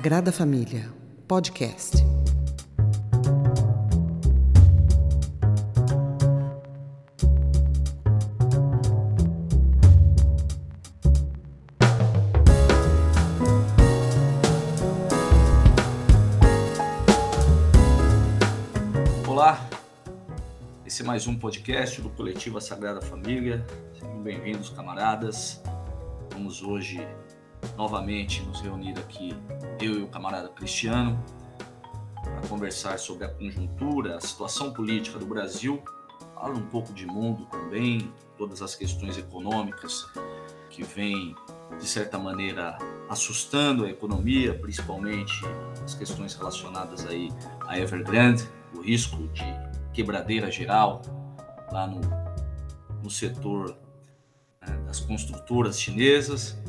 Sagrada Família, podcast. Olá, esse é mais um podcast do Coletivo Sagrada Família. Sejam bem-vindos, camaradas. Vamos hoje novamente nos reunir aqui, eu e o camarada Cristiano, para conversar sobre a conjuntura, a situação política do Brasil, falar um pouco de mundo também, todas as questões econômicas que vêm, de certa maneira, assustando a economia, principalmente as questões relacionadas aí a Evergrande, o risco de quebradeira geral lá no, no setor né, das construtoras chinesas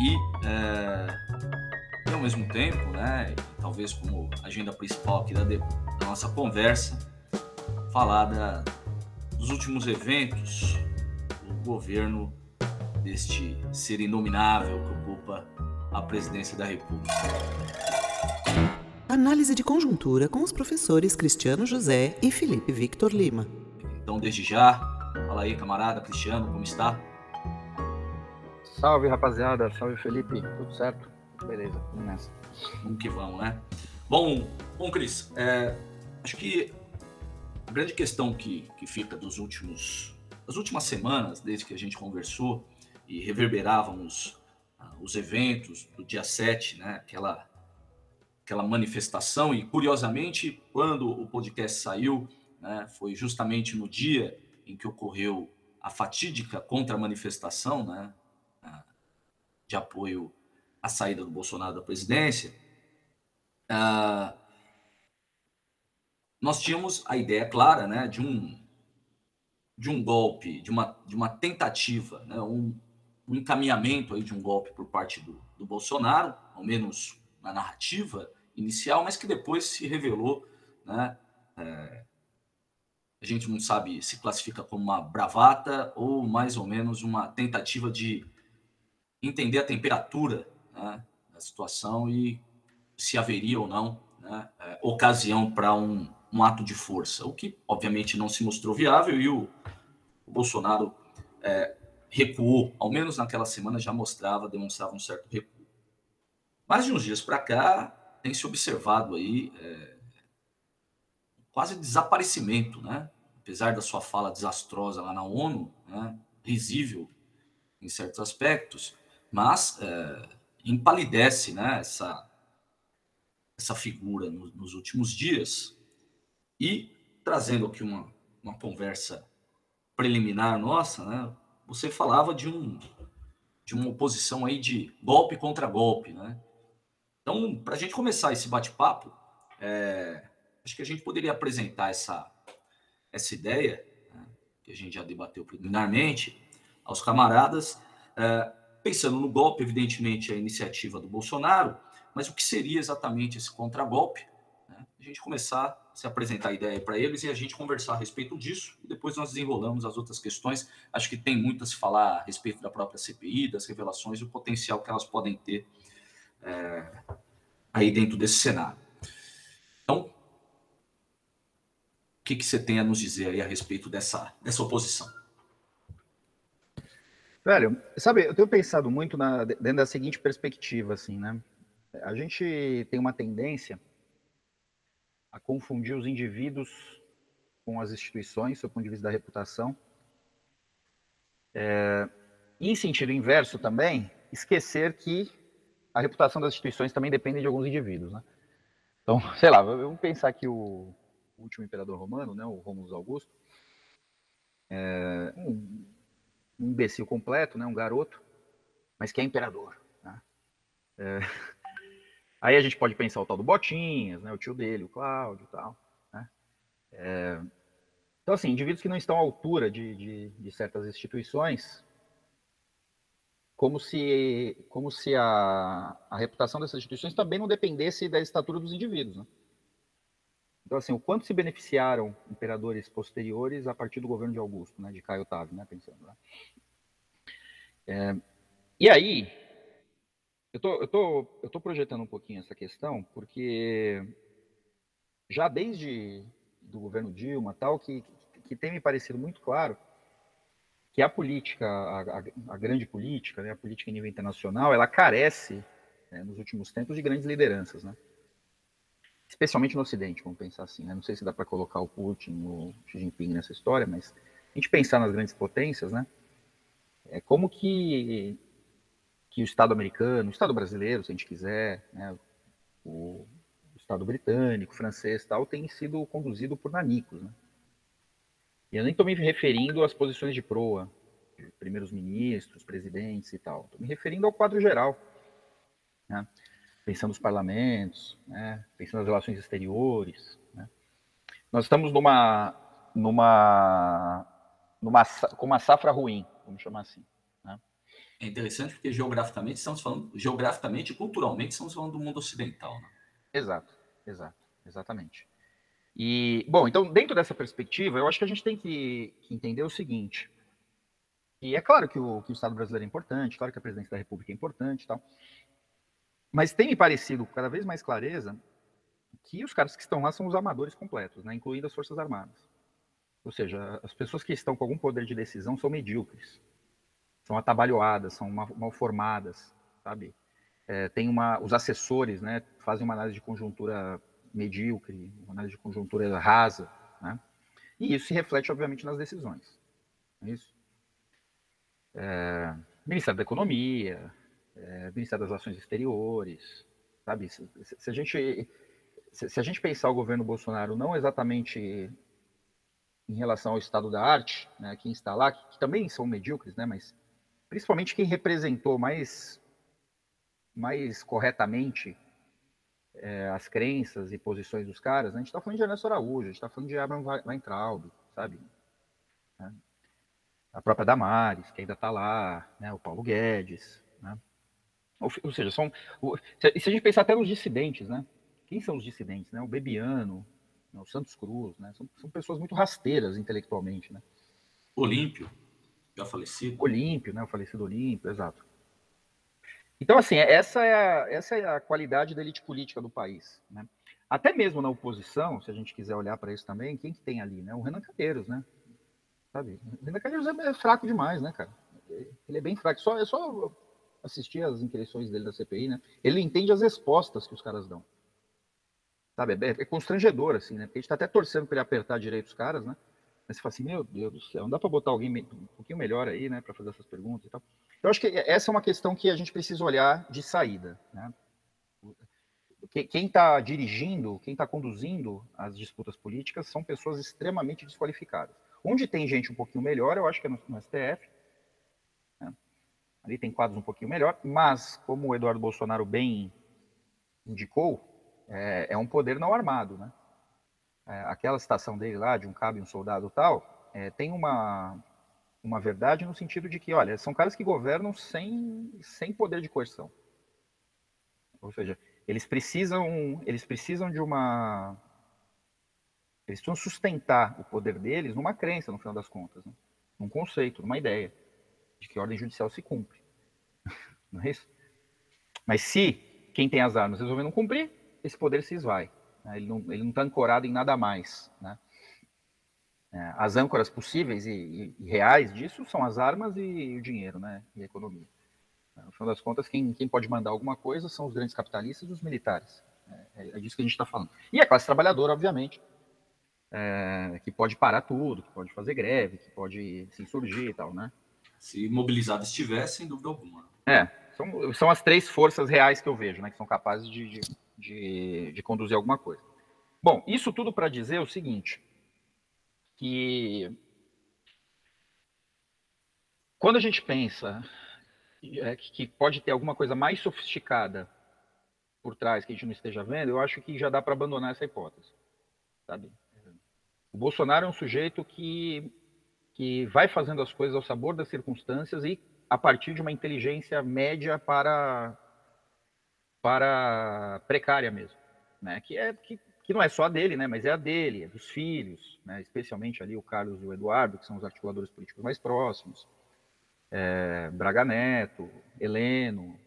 e, é, ao mesmo tempo, né, talvez como agenda principal aqui da, da nossa conversa, falar da, dos últimos eventos do governo deste ser inominável que ocupa a presidência da República. Análise de conjuntura com os professores Cristiano José e Felipe Victor Lima. Então, desde já, fala aí, camarada Cristiano, como está? Salve, rapaziada. Salve, Felipe. Tudo certo? Beleza, vamos nessa. Vamos que vamos, né? Bom, bom Cris, é, acho que a grande questão que, que fica dos últimos, das últimas semanas, desde que a gente conversou e reverberávamos ah, os eventos do dia 7, né? Aquela, aquela manifestação, e curiosamente, quando o podcast saiu, né, foi justamente no dia em que ocorreu a fatídica contra-manifestação, né? De apoio à saída do Bolsonaro da presidência, uh, nós tínhamos a ideia clara né, de, um, de um golpe, de uma, de uma tentativa, né, um, um encaminhamento aí de um golpe por parte do, do Bolsonaro, ao menos na narrativa inicial, mas que depois se revelou, né, é, a gente não sabe se classifica como uma bravata ou mais ou menos uma tentativa de entender a temperatura né, da situação e se haveria ou não né, é, ocasião para um, um, ato de força, o que obviamente não se mostrou viável e o, o Bolsonaro é, recuou, ao menos naquela semana já mostrava, demonstrava um certo recuo. Mas de uns dias para cá tem se observado aí é, quase desaparecimento, né? Apesar da sua fala desastrosa lá na ONU, né, risível em certos aspectos, mas é, empalidece né, essa, essa figura no, nos últimos dias e trazendo aqui uma, uma conversa preliminar nossa, né, você falava de um de uma oposição aí de golpe contra golpe, né? Então, para a gente começar esse bate-papo, é, acho que a gente poderia apresentar essa essa ideia né, que a gente já debateu preliminarmente aos camaradas. É, pensando no golpe, evidentemente, a iniciativa do Bolsonaro, mas o que seria exatamente esse contragolpe? Né? A gente começar a se apresentar a ideia para eles e a gente conversar a respeito disso, e depois nós desenrolamos as outras questões. Acho que tem muito a se falar a respeito da própria CPI, das revelações o potencial que elas podem ter é, aí dentro desse cenário. Então, o que, que você tem a nos dizer aí a respeito dessa, dessa oposição? Velho, sabe, eu tenho pensado muito na, dentro da seguinte perspectiva, assim, né? A gente tem uma tendência a confundir os indivíduos com as instituições, do ponto de vista da reputação. É, em sentido inverso também, esquecer que a reputação das instituições também depende de alguns indivíduos, né? Então, sei lá, vamos pensar que o último imperador romano, né, o Romulus Augusto, é, um, um imbecil completo, né, um garoto, mas que é imperador. Né? É... Aí a gente pode pensar o tal do Botinhas, né, o tio dele, o Cláudio e tal. Né? É... Então, assim, indivíduos que não estão à altura de, de, de certas instituições, como se, como se a, a reputação dessas instituições também não dependesse da estatura dos indivíduos. Né? Então, assim, o quanto se beneficiaram imperadores posteriores a partir do governo de Augusto, né, de Caio Otávio, né, pensando. Né? É, e aí, Eu tô, tô, eu tô projetando um pouquinho essa questão, porque já desde do governo Dilma tal, que, que tem me parecido muito claro que a política, a, a, a grande política, né, a política em nível internacional, ela carece, né, nos últimos tempos, de grandes lideranças, né? Especialmente no Ocidente, vamos pensar assim. Né? Não sei se dá para colocar o Putin, o Xi Jinping nessa história, mas a gente pensar nas grandes potências, né? É como que que o Estado americano, o Estado brasileiro, se a gente quiser, né, o, o Estado britânico, francês, tal, tem sido conduzido por nanicos, né? E eu nem estou me referindo às posições de proa, primeiros ministros, presidentes e tal. Estou me referindo ao quadro geral, né? Pensando nos parlamentos, né? pensando nas relações exteriores. Né? Nós estamos numa, numa, numa, com uma safra ruim, vamos chamar assim. Né? É interessante porque geograficamente estamos falando, geograficamente e culturalmente estamos falando do mundo ocidental. Né? Exato, exato, exatamente. E, bom, então, dentro dessa perspectiva, eu acho que a gente tem que, que entender o seguinte. E é claro que o, que o Estado brasileiro é importante, claro que a presidência da República é importante e tal. Mas tem me parecido com cada vez mais clareza que os caras que estão lá são os amadores completos, né, incluindo as Forças Armadas. Ou seja, as pessoas que estão com algum poder de decisão são medíocres, são atabalhoadas, são mal, formadas, sabe? É, tem uma, os assessores, né, fazem uma análise de conjuntura medíocre, uma análise de conjuntura rasa, né? E isso se reflete, obviamente, nas decisões. É isso. É, Ministério da Economia, é, Ministério das Relações Exteriores, sabe? Se, se, a gente se, se, a gente pensar o governo Bolsonaro não exatamente em relação ao estado da arte, né, quem está lá, que, que também são medíocres, né, mas principalmente quem representou mais mais corretamente é, as crenças e posições dos caras, né? a gente está falando de Ernesto Araújo, a gente está falando de Abraham Weintraub, sabe? Né? A própria Damares, que ainda está lá, né? o Paulo Guedes? Ou, ou, seja, são. E se a gente pensar até nos dissidentes, né? Quem são os dissidentes? Né? O Bebiano, né? o Santos Cruz, né? São, são pessoas muito rasteiras intelectualmente, né? Olímpio, já falecido. Olímpio, né? O falecido Olímpio, exato. Então, assim, essa é a, essa é a qualidade da elite política do país. Né? Até mesmo na oposição, se a gente quiser olhar para isso também, quem que tem ali? Né? O Renan Calheiros, né? Sabe? O Renan Calheiros é, é fraco demais, né, cara? Ele é bem fraco. Só, é só assistir as inquirições dele da CPI, né? Ele entende as respostas que os caras dão. Sabe? É, é constrangedor, assim, né? Porque a gente tá até torcendo para ele apertar direito os caras, né? Mas você fala assim, meu Deus do céu, não dá para botar alguém um pouquinho melhor aí, né, para fazer essas perguntas e tal. Eu acho que essa é uma questão que a gente precisa olhar de saída. Né? Quem está dirigindo, quem está conduzindo as disputas políticas são pessoas extremamente desqualificadas. Onde tem gente um pouquinho melhor, eu acho que é no, no STF. Ali tem quadros um pouquinho melhor, mas, como o Eduardo Bolsonaro bem indicou, é, é um poder não armado. Né? É, aquela citação dele lá, de um cabo e um soldado tal, é, tem uma, uma verdade no sentido de que, olha, são caras que governam sem, sem poder de coerção. Ou seja, eles precisam, eles precisam de uma. Eles precisam sustentar o poder deles numa crença, no final das contas, né? num conceito, numa ideia de que ordem judicial se cumpre. Não é isso? Mas se quem tem as armas resolver não cumprir, esse poder se esvai. Né? Ele não está ancorado em nada mais. Né? É, as âncoras possíveis e, e, e, reais disso são as armas e, e, o dinheiro, né? E a economia. É, no final das contas, quem, quem pode mandar alguma coisa são os grandes capitalistas e os militares. É, é disso que a gente está falando. E a classe trabalhadora, obviamente, é, que pode parar tudo, que pode fazer greve, que pode se insurgir e tal, né? Se mobilizado estivesse, sem dúvida alguma. É, são, são as três forças reais que eu vejo, né? Que são capazes de, de, de, de conduzir alguma coisa. Bom, isso tudo para dizer o seguinte que quando a gente pensa é, que pode ter alguma coisa mais sofisticada por trás que a gente não esteja vendo, eu acho que já dá para abandonar essa hipótese, sabe? O Bolsonaro é um sujeito que que vai fazendo as coisas ao sabor das circunstâncias e a partir de uma inteligência média para para precária mesmo, né? Que é que que não é só a dele, né, mas é a dele, é dos filhos, né, especialmente ali o Carlos e o Eduardo, que são os articuladores políticos mais próximos, é, Braga Neto, Heleno,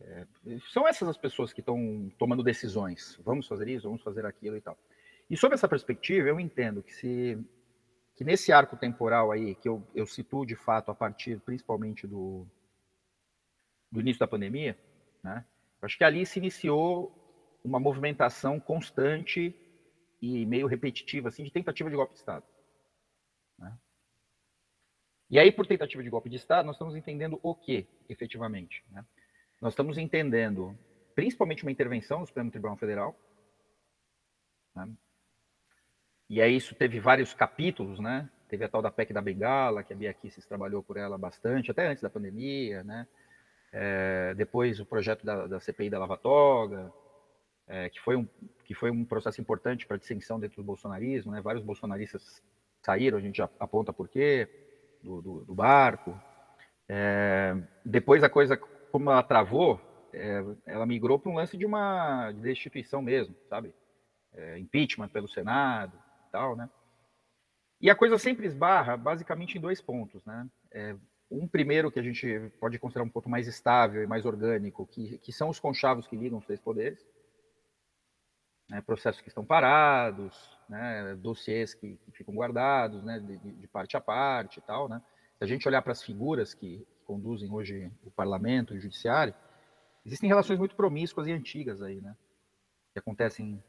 É, são essas as pessoas que estão tomando decisões. Vamos fazer isso, vamos fazer aquilo e tal. E sob essa perspectiva, eu entendo que se que nesse arco temporal aí, que eu, eu situo de fato a partir principalmente do, do início da pandemia, né, acho que ali se iniciou uma movimentação constante e meio repetitiva assim, de tentativa de golpe de Estado. Né? E aí, por tentativa de golpe de Estado, nós estamos entendendo o que, efetivamente? Né? Nós estamos entendendo, principalmente, uma intervenção no Supremo Tribunal Federal. Né? E aí isso teve vários capítulos, né? Teve a tal da PEC da Bengala, que a Bia Kisses trabalhou por ela bastante, até antes da pandemia, né? É, depois o projeto da, da CPI da Lava Toga, é, que, foi um, que foi um processo importante para a dissensão dentro do bolsonarismo, né? Vários bolsonaristas saíram, a gente já aponta por quê, do, do, do barco. É, depois a coisa, como ela travou, é, ela migrou para um lance de uma destituição mesmo, sabe? É, impeachment pelo Senado tal, né? E a coisa sempre esbarra basicamente em dois pontos, né? É, um primeiro que a gente pode considerar um pouco mais estável e mais orgânico, que, que são os conchavos que ligam os três poderes, né, processos que estão parados, né, dossiês que, que, ficam guardados, né, de, de, parte a parte e tal, né. Se a gente olhar para as figuras que conduzem hoje o parlamento e o judiciário, existem relações muito promíscuas e antigas aí, né, que acontecem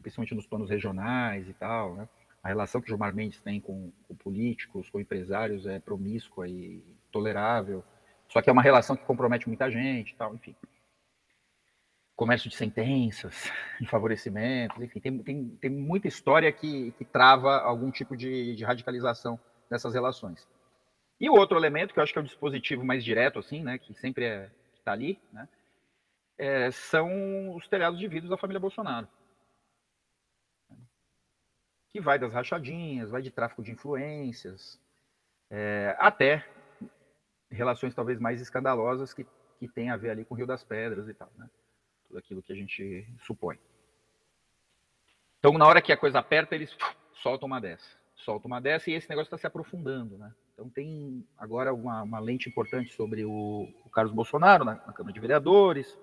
principalmente nos planos regionais e tal, né. A relação que o Gilmar Mendes tem com, com políticos, com empresários é promíscua e tolerável, só que é uma relação que compromete muita gente tal, enfim comércio de sentenças, de favorecimentos, enfim, tem, tem, tem muita história que, que trava algum tipo de, de radicalização dessas relações. E o outro elemento, que eu acho que é o dispositivo mais direto, assim, né, que sempre é, está ali, né, é, são os telhados de vidro da família Bolsonaro. Que vai das rachadinhas, vai de tráfico de influências, é, até relações talvez mais escandalosas que, que tem a ver ali com o Rio das Pedras e tal, né tudo aquilo que a gente supõe. Então, na hora que a coisa aperta, eles soltam uma dessa, soltam uma dessa e esse negócio está se aprofundando, né? Então, tem agora uma, uma lente importante sobre o, o Carlos Bolsonaro na, na, Câmara de Vereadores.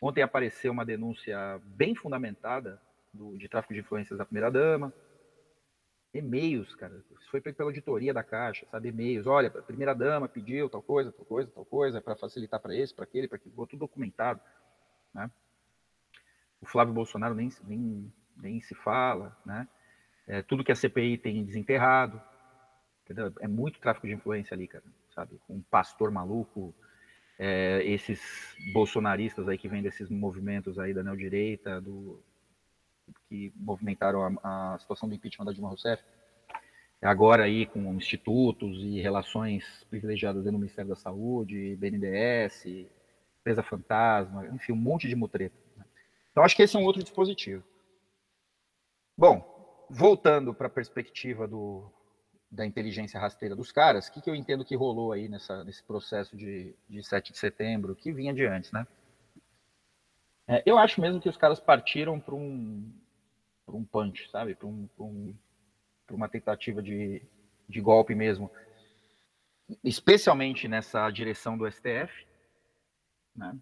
Ontem apareceu uma denúncia bem fundamentada do, de tráfico de influências da primeira-dama. E-mails, cara. Isso foi pela auditoria da Caixa, sabe? E-mails. Olha, a primeira-dama pediu tal coisa, tal coisa, tal coisa, para facilitar para esse, para aquele, para aquele. Tudo documentado. Né? O Flávio Bolsonaro nem, nem, nem se fala, né? É, tudo que a CPI tem desenterrado, entendeu? É muito tráfico de influência ali, cara, sabe? Um pastor maluco, é, esses bolsonaristas aí que vêm desses movimentos aí da neodireita, do, que movimentaram a, a situação do impeachment da Dilma Rousseff, agora aí com institutos e relações privilegiadas dentro do Ministério da Saúde, BNDES, empresa fantasma, enfim, um monte de mutreta. Né? Então, acho que esse é um outro dispositivo. Bom, voltando para a perspectiva do, da inteligência rasteira dos caras, o que, que eu entendo que rolou aí nessa, nesse processo de, de 7 de setembro, que vinha de antes, né? É, eu acho mesmo que os caras partiram para um, um punch, sabe? Para um, um, uma tentativa de, de golpe mesmo, especialmente nessa direção do STF, né?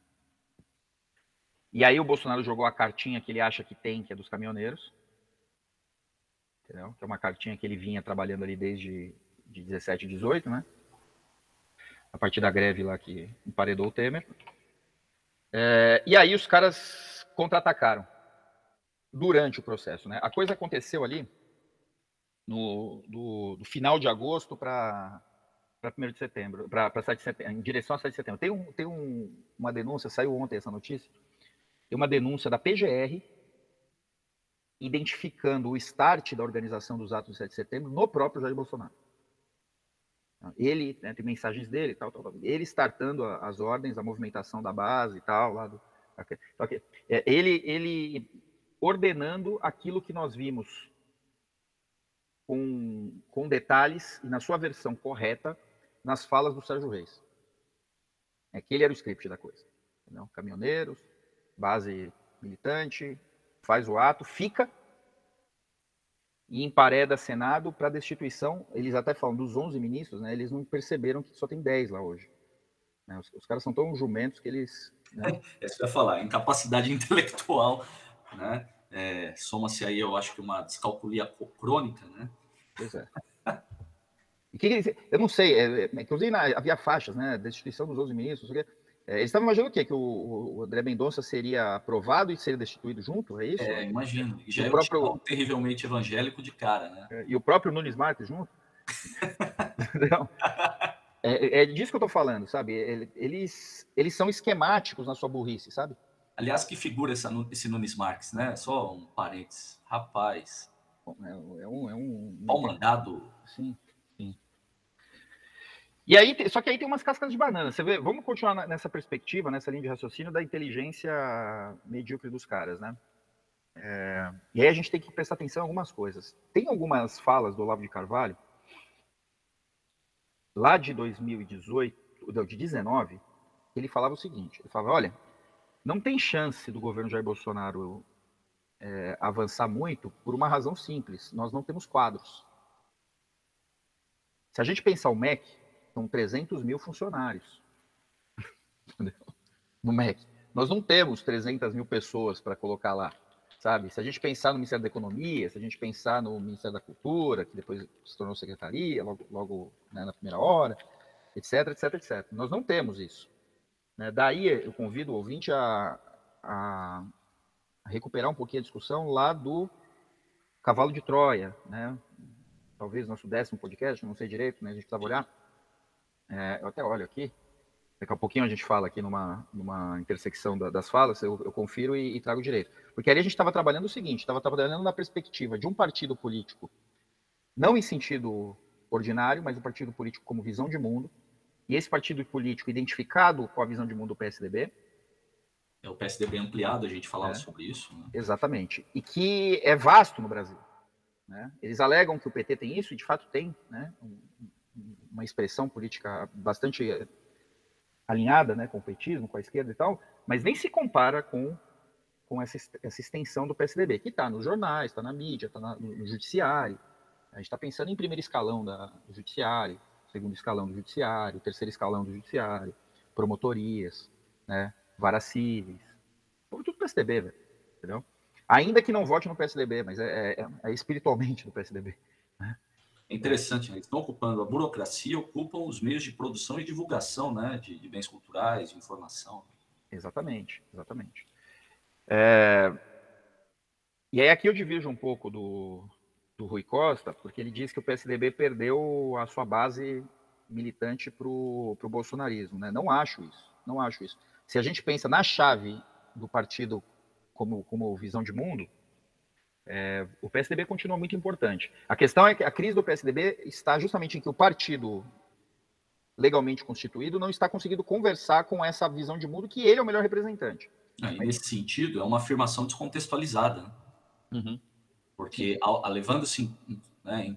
E aí o Bolsonaro jogou a cartinha que ele acha que tem, que é dos caminhoneiros. Entendeu? Que é uma cartinha que ele vinha trabalhando ali desde de 17 e 18, né? A partir da greve lá que emparedou o Temer. É, e aí os caras contra-atacaram durante o processo, né? A coisa aconteceu ali no do, do final de agosto para para 1 de setembro, para 7 de setembro, em direção a 7 de setembro. Tem, um, tem um, uma denúncia, saiu ontem essa notícia, tem uma denúncia da PGR identificando o start da organização dos atos de 7 de setembro no próprio Jair Bolsonaro. Ele, né, tem mensagens dele, tal, tal, tal, ele startando as ordens, a movimentação da base e tal, lá do, é, ele, ele ordenando aquilo que nós vimos com, com detalhes e na sua versão correta nas falas do Sérgio Reis. É que ele era o script da coisa. Entendeu? Caminhoneiros, base militante, faz o ato, fica e empareda Senado para destituição. Eles até falam dos 11 ministros, né? Eles não perceberam que só tem 10 lá hoje. Né? Os, os, caras são tão jumentos que eles Né? É isso que eu ia falar, incapacidade intelectual, né? É, Soma-se aí, eu acho que uma descalculia crônica, né? Pois é. E que, eu não sei, é, é, inclusive na, havia faixas, né? Destituição dos 11 ministros, é, eles estavam imaginando o quê? Que o, o, André Mendonça seria aprovado e seria destituído junto? É isso? É, imagino. E já e é próprio... um terrivelmente evangélico de cara, né? É, e o próprio Nunes Marques junto? é, é, disso que eu tô falando, sabe? Eles, eles são esquemáticos na sua burrice, sabe? Aliás, que figura essa, esse Nunes Marques, né? Só um parênteses. Rapaz. É, é um. É um, Pau mandado. Sim. E aí, só que aí tem umas cascas de banana. Você vê, vamos continuar nessa perspectiva, nessa linha de raciocínio da inteligência medíocre dos caras, né? É, e aí a gente tem que prestar atenção em algumas coisas. Tem algumas falas do Olavo de Carvalho, lá de 2018, de 19, ele falava o seguinte: ele falava, olha, não tem chance do governo Jair Bolsonaro é, avançar muito por uma razão simples: nós não temos quadros. Se a gente pensar o MEC, são 300 mil funcionários no MEC. Nós não temos 300 mil pessoas para colocar lá, sabe? Se a gente pensar no Ministério da Economia, se a gente pensar no Ministério da Cultura, que depois se tornou secretaria, logo, logo né, na primeira hora, etc, etc, etc. Nós não temos isso. Né? Daí eu convido o ouvinte a, a, recuperar um pouquinho a discussão lá do cavalo de Troia, né? talvez nosso décimo podcast, não sei direito, né? a gente precisava olhar. É, eu até olho aqui, daqui a pouquinho a gente fala aqui numa, numa intersecção da, das falas, eu, eu confiro e, e, trago direito. Porque ali a gente estava trabalhando o seguinte, estava trabalhando na perspectiva de um partido político, não em sentido ordinário, mas um partido político como visão de mundo, e esse partido político identificado com a visão de mundo do PSDB. É o PSDB ampliado, a gente falava é, sobre isso. Né? Exatamente. E que é vasto no Brasil. Né? Eles alegam que o PT tem isso, e de fato tem, né? Uma expressão política bastante alinhada né, com o petismo, com a esquerda e tal, mas nem se compara com, com essa, essa extensão do PSDB, que está nos jornais, está na mídia, está no, no judiciário. A gente está pensando em primeiro escalão da, do judiciário, segundo escalão do judiciário, terceiro escalão do judiciário, promotorias, né, varas cíveis, tudo PSDB, velho, entendeu? Ainda que não vote no PSDB, mas é, é, é espiritualmente do PSDB. Né? É interessante, né? eles estão ocupando a burocracia, ocupam os meios de produção e divulgação né? de, de bens culturais, de informação. Exatamente, exatamente. É... E aí aqui eu divido um pouco do, do Rui Costa, porque ele diz que o PSDB perdeu a sua base militante para o bolsonarismo. Né? Não acho isso, não acho isso. Se a gente pensa na chave do partido como, como visão de mundo, é, o PSDB continua muito importante. A questão é que a crise do PSDB está justamente em que o partido legalmente constituído não está conseguindo conversar com essa visão de mundo que ele é o melhor representante. É, nesse sentido, é uma afirmação descontextualizada. Né? Uhum. Porque, levando-se, né,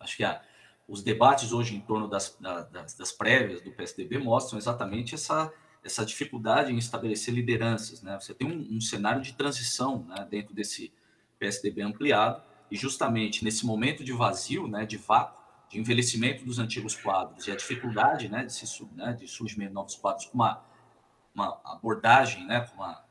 acho que a, os debates hoje em torno das, das, das, prévias do PSDB mostram exatamente essa, essa dificuldade em estabelecer lideranças. Né? Você tem um, um cenário de transição né, dentro desse PSDB ampliado, e justamente nesse momento de vazio, né, de vácuo, de envelhecimento dos antigos quadros e a dificuldade né, de, se, né, de surgimento de novos quadros com uma, uma abordagem, né, com uma,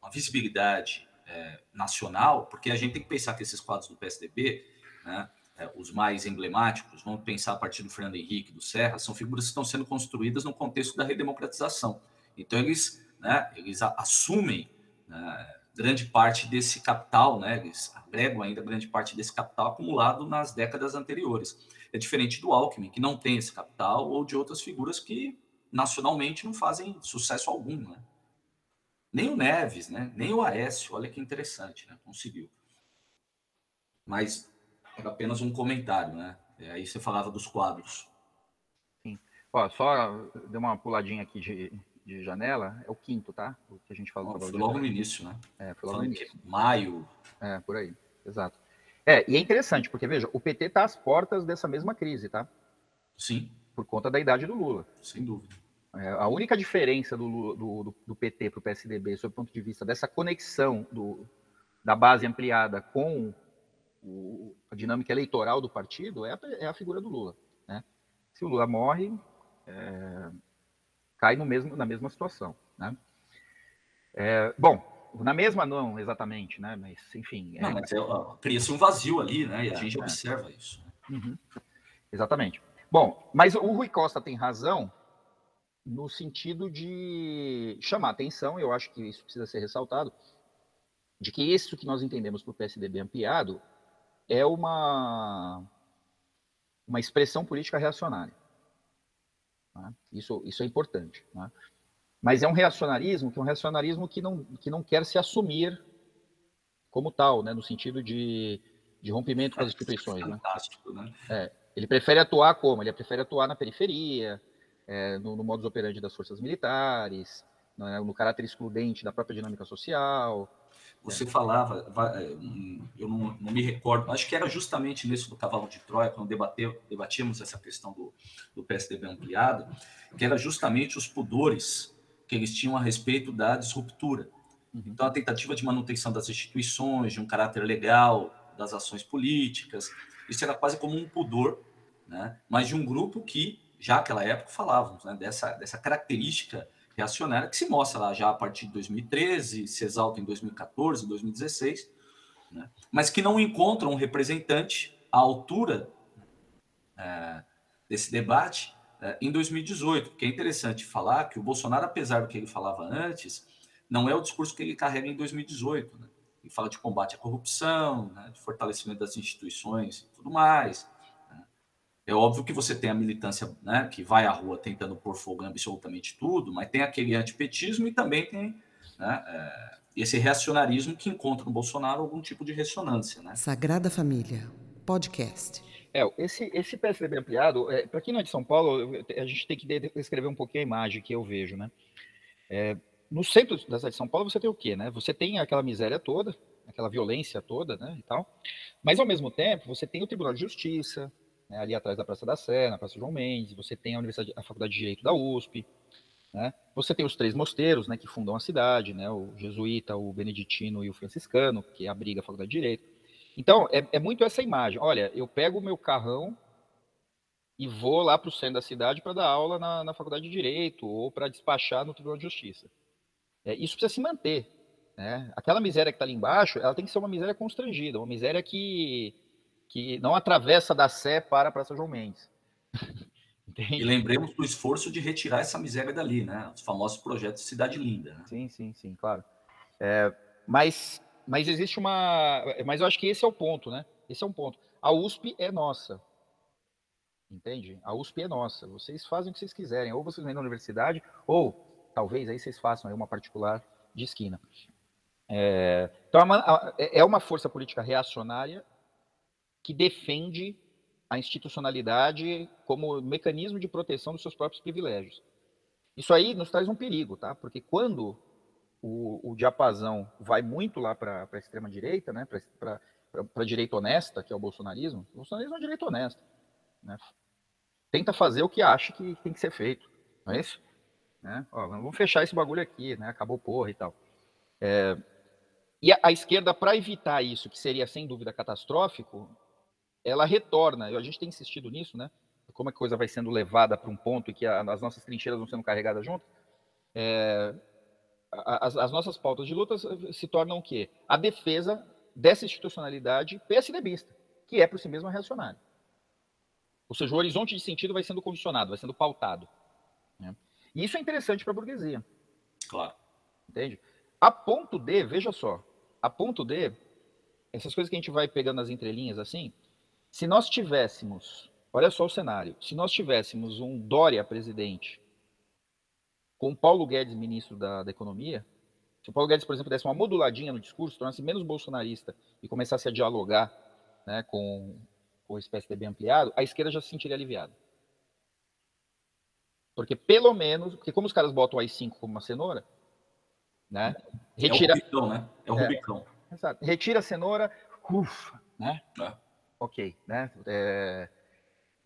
uma visibilidade é, nacional, porque a gente tem que pensar que esses quadros do PSDB, né, é, os mais emblemáticos, vamos pensar a partir do Fernando Henrique, do Serra, são figuras que estão sendo construídas no contexto da redemocratização. Então, eles, né, eles assumem né, grande parte desse capital, né, eles agregam ainda grande parte desse capital acumulado nas décadas anteriores. É diferente do Alckmin, que não tem esse capital, ou de outras figuras que nacionalmente não fazem sucesso algum. Né? Nem o Neves, né? Nem o Aécio, olha que interessante, né? Conseguiu. Mas era apenas um comentário, né? E aí você falava dos quadros. Sim. Ó, só deu uma puladinha aqui de, de janela, é o quinto, tá? O que a gente falou. foi logo no início, né? É, foi logo no início. Maio. É, por aí, exato. É, e é interessante, porque veja, o PT está às portas dessa mesma crise, tá? Sim. Por conta da idade do Lula. Sem dúvida. É, a única diferença do, do, do PT para o PSDB, sob o ponto de vista dessa conexão do, da base ampliada com o, a dinâmica eleitoral do partido, é a, é a figura do Lula. Né? Se o Lula morre, é, cai no mesmo, na mesma situação. Né? É, bom, na mesma não exatamente, né? Mas enfim. É não, mas é, cria-se um vazio ali, né? E a É, gente é. observa isso. Uhum. Exatamente. Bom, mas o Rui Costa tem razão no sentido de chamar atenção, eu acho que isso precisa ser ressaltado, de que isso que nós entendemos por PSDB ampliado é uma, uma expressão política reacionária. Né? Isso, isso é importante. né? Mas é um reacionarismo que é um reacionarismo que não, que não quer se assumir como tal, né? no sentido de, de rompimento com as instituições. Né? Fantástico, né? Ele prefere atuar como? Ele prefere atuar na periferia, é, no, no modus operandi das forças militares, né, no caráter excludente da própria dinâmica social. Você falava, va- é, eu não, não me recordo, acho que era justamente nesse do Cavalo de Troia, quando debateu, debatíamos essa questão do, do PSDB ampliado, que era justamente os pudores que eles tinham a respeito da disruptura. Uhum. Então, a tentativa de manutenção das instituições, de um caráter legal das ações políticas, isso era quase como um pudor, né? mas de um grupo que, já naquela época, falávamos né? dessa, dessa característica reacionária que se mostra lá já a partir de 2013, se exalta em 2014, 2016, né? mas que não encontra um representante à altura é, desse debate é, em 2018, porque é interessante falar que o Bolsonaro, apesar do que ele falava antes, não é o discurso que ele carrega em 2018. Né? Ele fala de combate à corrupção, né? de fortalecimento das instituições e tudo mais. É óbvio que você tem a militância né, que vai à rua tentando pôr fogo em absolutamente tudo, mas tem aquele antipetismo e também tem né, é, esse reacionarismo que encontra no Bolsonaro algum tipo de ressonância. Né? Sagrada Família, podcast. É, esse, esse PSDB ampliado, é, para quem não é de São Paulo, a gente tem que de- descrever um pouquinho a imagem que eu vejo, né? É, no centro da cidade de São Paulo, você tem o quê, né? Você tem aquela miséria toda, aquela violência toda, né, e tal. Mas, ao mesmo tempo, você tem o Tribunal de Justiça, né, ali atrás da Praça da Sé, na Praça João Mendes, você tem a Universidade, a Faculdade de Direito da USP, né? Você tem os três mosteiros, né, que fundam a cidade, né, o jesuíta, o beneditino e o franciscano, que abriga a Faculdade de Direito. Então, é, é muito essa imagem. Olha, eu pego o meu carrão e vou lá para o centro da cidade para dar aula na, na Faculdade de Direito ou para despachar no Tribunal de Justiça. É, isso precisa se manter. Né? Aquela miséria que está ali embaixo, ela tem que ser uma miséria constrangida, uma miséria que, que não atravessa da Sé para a Praça João Mendes. E lembremos do esforço de retirar essa miséria dali, né? Os famosos projetos Cidade Linda. Né? Sim, sim, sim, claro. É, mas, mas existe uma. Mas eu acho que esse é o ponto, né? Esse é um ponto. A USP é nossa. Entende? A USP é nossa. Vocês fazem o que vocês quiserem. Ou vocês vêm na universidade, ou talvez aí vocês façam aí uma particular de esquina. É, então é uma, é uma força política reacionária que defende a institucionalidade como mecanismo de proteção dos seus próprios privilégios. Isso aí nos traz um perigo, tá? Porque quando o, o diapasão vai muito lá para a extrema-direita, né? para a direita honesta, que é o bolsonarismo, o bolsonarismo é uma direita honesta. Né? Tenta fazer o que acha que tem que ser feito, não é isso? Né? Ó, vamos fechar esse bagulho aqui, né? acabou porra e tal. É, e a, a esquerda, para evitar isso, que seria sem dúvida catastrófico, ela retorna, e a gente tem insistido nisso, né? como a coisa vai sendo levada para um ponto e que a, as nossas trincheiras vão sendo carregadas junto, é, as, as, nossas pautas de luta se tornam o quê? A defesa dessa institucionalidade PSDBista, que é por si mesma reacionária. Ou seja, o horizonte de sentido vai sendo condicionado, vai sendo pautado. Né? E isso é interessante para a burguesia. Claro. Entende? A ponto de, veja só, a ponto de, essas coisas que a gente vai pegando nas entrelinhas assim, se nós tivéssemos, olha só o cenário, se nós tivéssemos um Dória presidente com Paulo Guedes ministro da, da Economia, se o Paulo Guedes, por exemplo, desse uma moduladinha no discurso, tornasse menos bolsonarista e começasse a dialogar né, com, com esse PSDB ampliado, a esquerda já se sentiria aliviada. Porque pelo menos, porque como os caras botam o AI-5 como uma cenoura, né? Retira... É o Rubicão, né? É o é, Rubicão. Exato. Retira a cenoura, ufa, né? É. Ok, né? É,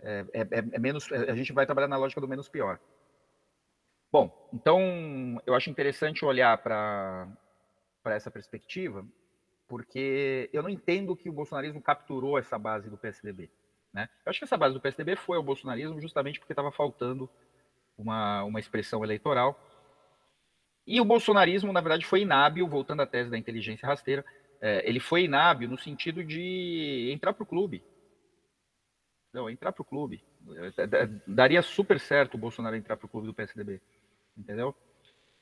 é, é, menos, a gente vai trabalhar na lógica do menos pior. Bom, então eu acho interessante olhar para essa perspectiva, porque eu não entendo que o bolsonarismo capturou essa base do PSDB. Né? Eu acho que essa base do PSDB foi o bolsonarismo justamente porque estava faltando uma, uma expressão eleitoral. E o bolsonarismo, na verdade, foi inábil, voltando à tese da inteligência rasteira, é, ele foi inábil no sentido de entrar para o clube. Não, entrar para o clube. É, daria super certo o Bolsonaro entrar para o clube do PSDB. Entendeu?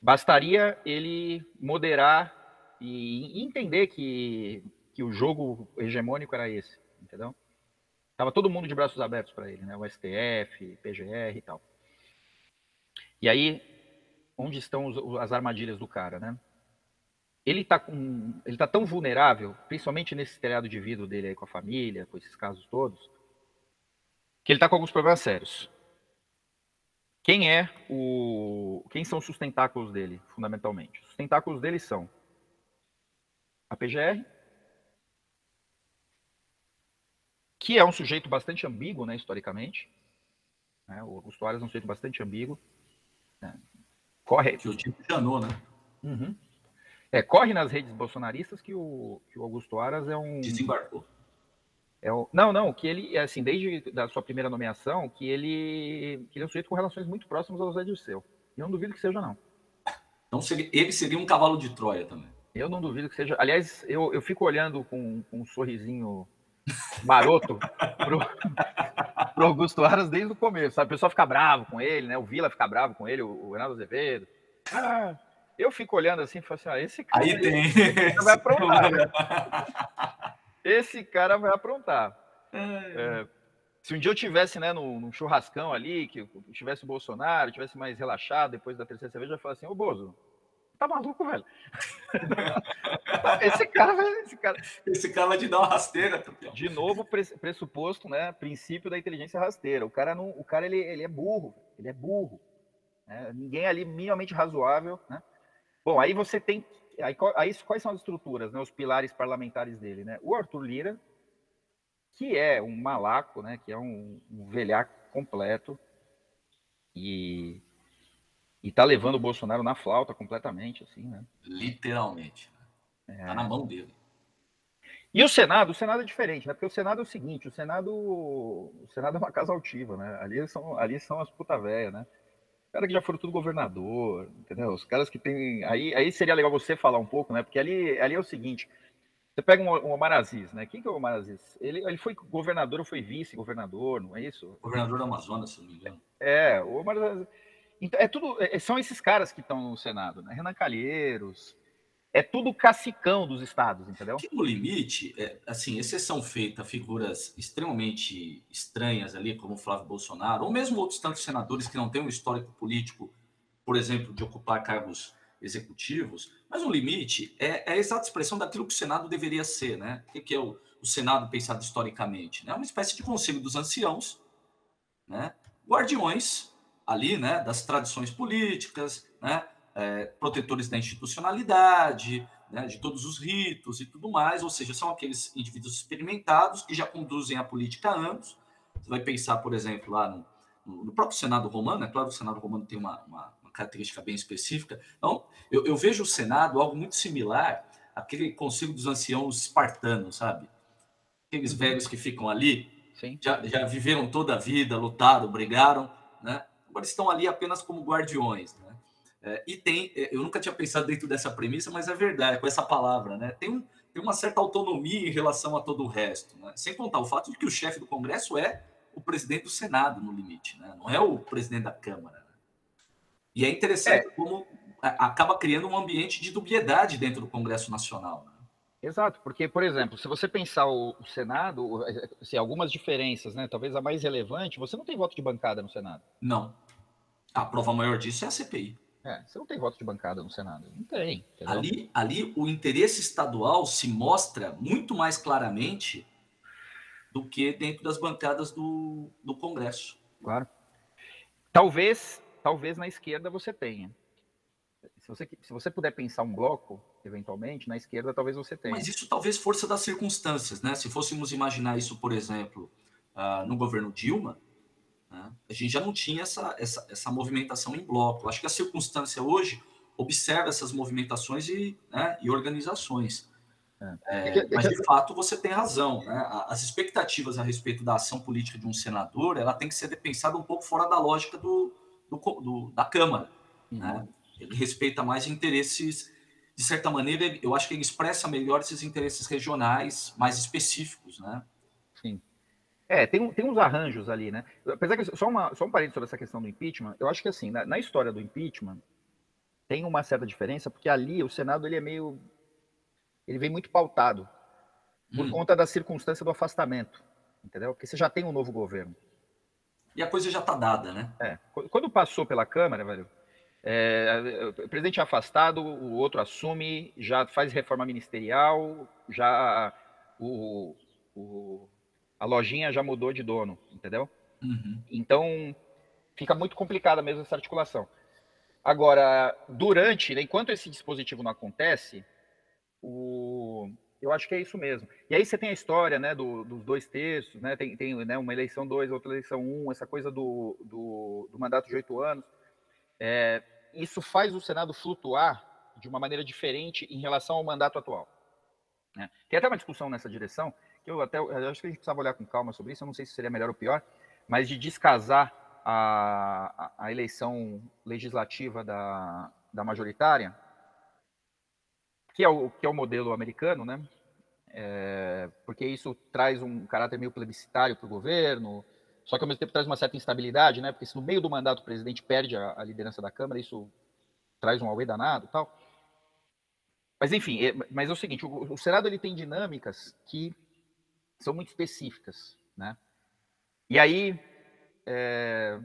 Bastaria ele moderar e entender que, que o jogo hegemônico era esse. Entendeu? Tava todo mundo de braços abertos para ele, né? O STF, PGR e tal. E aí, onde estão os, as armadilhas do cara, né? Ele tá com, ele tá tão vulnerável, principalmente nesse telhado de vidro dele aí com a família, com esses casos todos, que ele tá com alguns problemas sérios. Quem é o, quem são os sustentáculos dele, fundamentalmente? Os sustentáculos dele são a PGR, que é um sujeito bastante ambíguo, né, historicamente. Né? O Augusto Aras é um sujeito bastante ambíguo. Né? Corre. Que o tipo Janot, né? Uhum. É, corre nas redes bolsonaristas que o, que o Augusto Aras é um. Desembarcou. É o, não, não, que ele, assim, desde da sua primeira nomeação, que ele, que ele é um sujeito com relações muito próximas ao Zé Dirceu. E eu não duvido que seja, não. Então seria, ele seria um cavalo de Troia também. Eu não duvido que seja. Aliás, eu, eu fico olhando com, com um sorrisinho maroto pro, pro Augusto Aras desde o começo, sabe? O pessoal fica bravo com ele, né? O Vila fica bravo com ele, o, Renato Azevedo. Ah, eu fico olhando assim e falo assim: ah, esse cara, Aí tem. Esse vai aprontar. Né? esse cara vai aprontar. É, se um dia eu tivesse, né, num, num, churrascão ali, que tivesse o Bolsonaro, tivesse mais relaxado depois da terceira cerveja, eu ia falar assim: Ô Bozo, tá maluco, velho? esse cara vai. Esse cara... esse cara vai te dar uma rasteira, campeão. De novo, pressuposto, né? Princípio da inteligência rasteira. O cara não. O cara ele, ele é burro. Ele é burro. Né? Ninguém ali minimamente razoável, né? Bom, aí você tem. Aí, aí, quais são as estruturas, né? Os pilares parlamentares dele, né? O Arthur Lira, que é um malaco, né? Que é um, um velhaco completo. E e tá levando o Bolsonaro na flauta completamente, assim, né? Literalmente. É... Tá na mão dele. E o Senado, o Senado é diferente, né? Porque o Senado é o seguinte, o Senado, o Senado é uma casa altiva, né? Ali são, ali são as puta véia, né? Os caras que já foram tudo governador, entendeu? Os caras que tem, aí, aí seria legal você falar um pouco, né? Porque ali, ali é o seguinte, você pega um, um Omar Aziz, né? Quem que é o Omar Aziz? Ele, ele foi governador ou foi vice-governador, não é isso? Governador do Amazonas, se não me engano. É, o Omar Aziz então, é tudo, é, são esses caras que estão no Senado, né? Renan Calheiros, é tudo cacicão dos estados, entendeu? Que limite, é, assim, exceção feita a figuras extremamente estranhas ali, como Flávio Bolsonaro, ou mesmo outros tantos senadores que não têm um histórico político, por exemplo, de ocupar cargos executivos, mas o limite é, é a exata expressão daquilo que o Senado deveria ser, né? O que é o, o Senado pensado historicamente? Né? É uma espécie de conselho dos anciãos, né? guardiões ali, né, das tradições políticas, né, é, protetores da institucionalidade, né, de todos os ritos e tudo mais, ou seja, são aqueles indivíduos experimentados que já conduzem a política há anos. Você vai pensar, por exemplo, lá no, no próprio Senado romano, é claro, o Senado romano tem uma, uma, uma característica bem específica. Então, eu, eu, vejo o Senado algo muito similar àquele conselho dos anciãos espartanos, sabe? Aqueles uhum. velhos que ficam ali, já, já viveram toda a vida, lutaram, brigaram, né? agora estão ali apenas como guardiões. Né? É, e tem, é, eu nunca tinha pensado dentro dessa premissa, mas é verdade, com essa palavra, né? Tem, um, tem uma certa autonomia em relação a todo o resto, né? Sem contar o fato de que o chefe do Congresso é o presidente do Senado, no limite, né? Não é o presidente da Câmara. Né? E é interessante é. como acaba criando um ambiente de dubiedade dentro do Congresso Nacional. Né? Exato, porque, por exemplo, se você pensar o, o Senado, assim, algumas diferenças, né? Talvez a mais relevante, você não tem voto de bancada no Senado. Não. A prova maior disso é a CPI. É, você não tem voto de bancada no Senado. Não tem. Ali, ali o interesse estadual se mostra muito mais claramente do que dentro das bancadas do, do Congresso. Claro. Talvez, talvez na esquerda você tenha. Se você, se você puder pensar um bloco, eventualmente, na esquerda talvez você tenha. Mas isso talvez força das circunstâncias, né? Se fôssemos imaginar isso, por exemplo, uh, no governo Dilma, né? A gente já não tinha essa, essa, essa movimentação em bloco. Acho que a circunstância hoje observa essas movimentações e, né, e organizações. É. É, mas, de fato, você tem razão. Né? As expectativas a respeito da ação política de um senador ela tem que ser pensada um pouco fora da lógica do, do, do da Câmara. Uhum. Né? Ele respeita mais interesses, de certa maneira, eu acho que ele expressa melhor esses interesses regionais mais específicos, né? Sim. É, tem, tem uns arranjos ali, né? Apesar que, só, uma, só um parênteses sobre essa questão do impeachment, eu acho que assim, na, na história do impeachment, tem uma certa diferença, porque ali o Senado ele é meio. Ele vem muito pautado por hum. conta da circunstância do afastamento, entendeu? Porque você já tem um novo governo. E a coisa já está dada, né? É. Quando passou pela Câmara, velho, é, o presidente é afastado, o outro assume, já faz reforma ministerial, já o, o a lojinha já mudou de dono, entendeu? Uhum. Então fica muito complicada mesmo essa articulação. Agora, durante, né, enquanto esse dispositivo não acontece, o, eu acho que é isso mesmo. E aí você tem a história né, do, dos dois terços, né, tem, tem né, uma eleição dois, outra eleição um, essa coisa do, do, do mandato de oito anos. É, isso faz o Senado flutuar de uma maneira diferente em relação ao mandato atual. Né? Tem até uma discussão nessa direção, que eu até eu acho que a gente precisava olhar com calma sobre isso, eu não sei se seria melhor ou pior, mas de descasar a, a, eleição legislativa da, da majoritária, que é, o, que é o modelo americano, né? É, porque isso traz um caráter meio plebiscitário para o governo, só que ao mesmo tempo traz uma certa instabilidade, né? Porque se no meio do mandato o presidente perde a, a liderança da Câmara, isso traz um auê danado tal. Mas enfim, é, mas é o seguinte, o, o Senado ele tem dinâmicas que são muito específicas, né? E aí, é,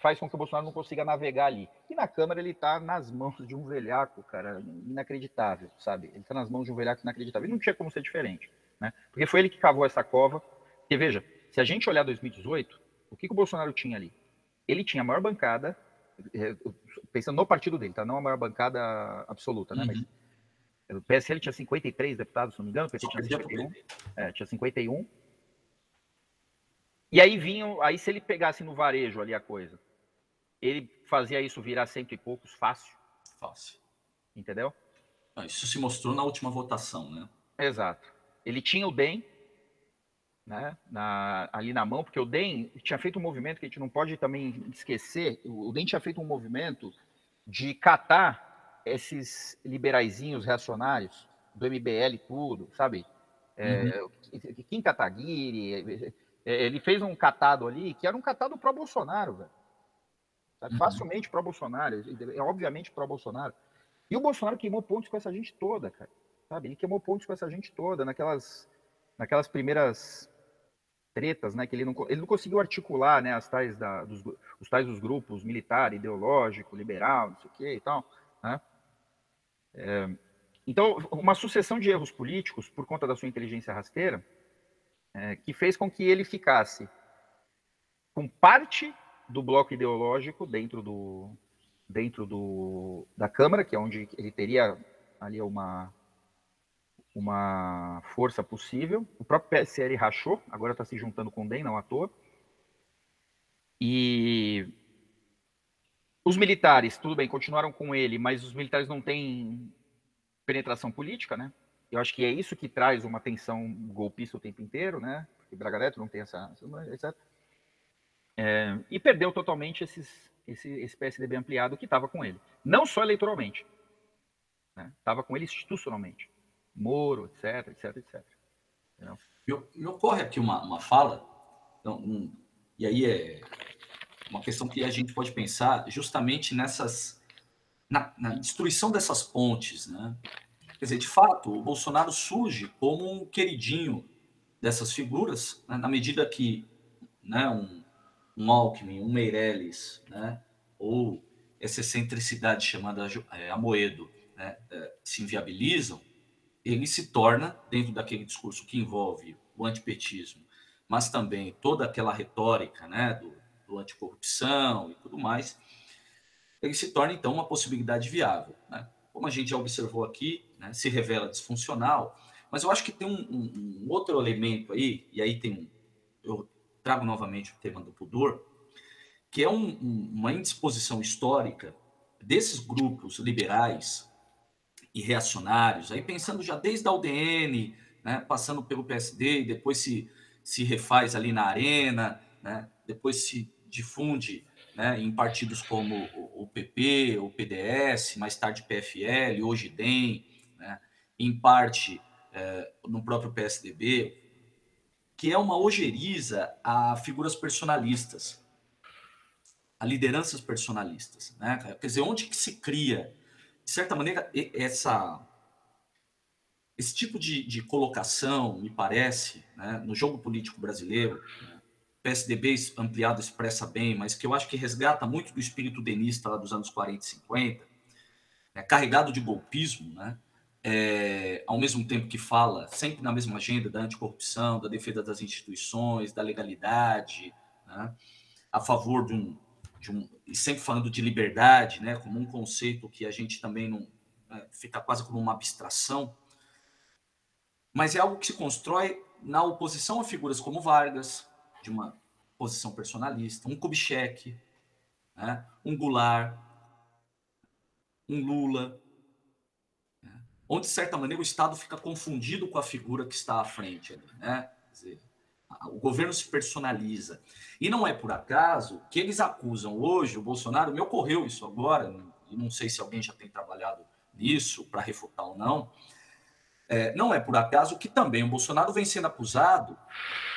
faz com que o Bolsonaro não consiga navegar ali. E na Câmara ele está nas mãos de um velhaco, cara, inacreditável, sabe? Ele está nas mãos de um velhaco inacreditável. E não tinha como ser diferente, né? Porque foi ele que cavou essa cova. Porque veja, se a gente olhar 2018, o que, que o Bolsonaro tinha ali? Ele tinha a maior bancada, é, pensando no partido dele, tá? Não a maior bancada absoluta, né? Uhum. Mas o PSL tinha 53 deputados, se não me engano, o PT tinha 51. É, tinha 51. E aí vinham, aí se ele pegasse no varejo ali a coisa, ele fazia isso virar cento e poucos fácil. Fácil. Entendeu? Ah, isso se mostrou na última votação, né? Exato. Ele tinha o DEM né, na, ali na mão, porque o DEM tinha feito um movimento que a gente não pode também esquecer. O DEM tinha feito um movimento de catar esses liberaizinhos reacionários do MBL tudo, sabe? É, uhum. Kim Kataguiri, é, ele fez um catado ali que era um catado pró-Bolsonaro, velho. Uhum. Facilmente pró-Bolsonaro, é obviamente pró-Bolsonaro. E o Bolsonaro queimou pontos com essa gente toda, cara. Sabe? Ele queimou pontos com essa gente toda, naquelas, naquelas primeiras tretas, né? Que ele não, ele não conseguiu articular, né? As tais da, dos, os tais dos grupos militar, ideológico, liberal, não sei o que e tal, né? É, então, uma sucessão de erros políticos por conta da sua inteligência rasteira é, que fez com que ele ficasse com parte do bloco ideológico dentro do dentro do, da Câmara, que é onde ele teria ali uma uma força possível. O próprio PSL rachou, agora está se juntando com o DEM, não à toa. E os militares, tudo bem, continuaram com ele, mas os militares não têm penetração política, né? Eu acho que é isso que traz uma tensão golpista o tempo inteiro, né? Porque Braga Neto não tem essa, etc. É, e perdeu totalmente esses, esse, esse PSDB ampliado que estava com ele. Não só eleitoralmente, estava né? com ele institucionalmente. Moro, etc, etc, etc. Me, me, ocorre aqui uma, uma fala, então, um, e aí é uma questão que a gente pode pensar justamente nessas, na, na destruição dessas pontes, né? Quer dizer, de fato, o Bolsonaro surge como um queridinho dessas figuras, né, na medida que né, um, um Alckmin, um Meirelles, né, ou essa excentricidade chamada é, Amoedo né, é, se inviabilizam, ele se torna, dentro daquele discurso que envolve o antipetismo, mas também toda aquela retórica né, do, do anticorrupção e tudo mais, ele se torna, então, uma possibilidade viável. Né? Como a gente já observou aqui, né, se revela disfuncional, mas eu acho que tem um, um, um outro elemento aí, e aí tem um, eu trago novamente o tema do pudor, que é um, uma indisposição histórica desses grupos liberais e reacionários, aí pensando já desde a UDN, né, passando pelo PSD, depois se, se refaz ali na arena, né, depois se difunde né, em partidos como o PP, o PDS, mais tarde PFL, hoje DEM, né, em parte é, no próprio PSDB, que é uma ojeriza a figuras personalistas, a lideranças personalistas. Né? Quer dizer, onde que se cria, de certa maneira, essa, esse tipo de, de colocação, me parece, né, no jogo político brasileiro, né, PSDB ampliado expressa bem, mas que eu acho que resgata muito do espírito denista lá dos anos 40 e 50, é, carregado de golpismo, né? É, ao mesmo tempo que fala sempre na mesma agenda da anticorrupção, da defesa das instituições, da legalidade, né? a favor de um, de um, e sempre falando de liberdade, né? como um conceito que a gente também não é, fica quase como uma abstração, mas é algo que se constrói na oposição a figuras como Vargas, de uma posição personalista, um Kubitschek, né? um Goulart, um Lula, né? onde, de certa maneira, o Estado fica confundido com a figura que está à frente. Ali, né? Dizer, o governo se personaliza. E não é por acaso que eles acusam hoje o Bolsonaro, me ocorreu isso agora, e não sei se alguém já tem trabalhado nisso para refutar ou não, é, não é por acaso que também o Bolsonaro vem sendo acusado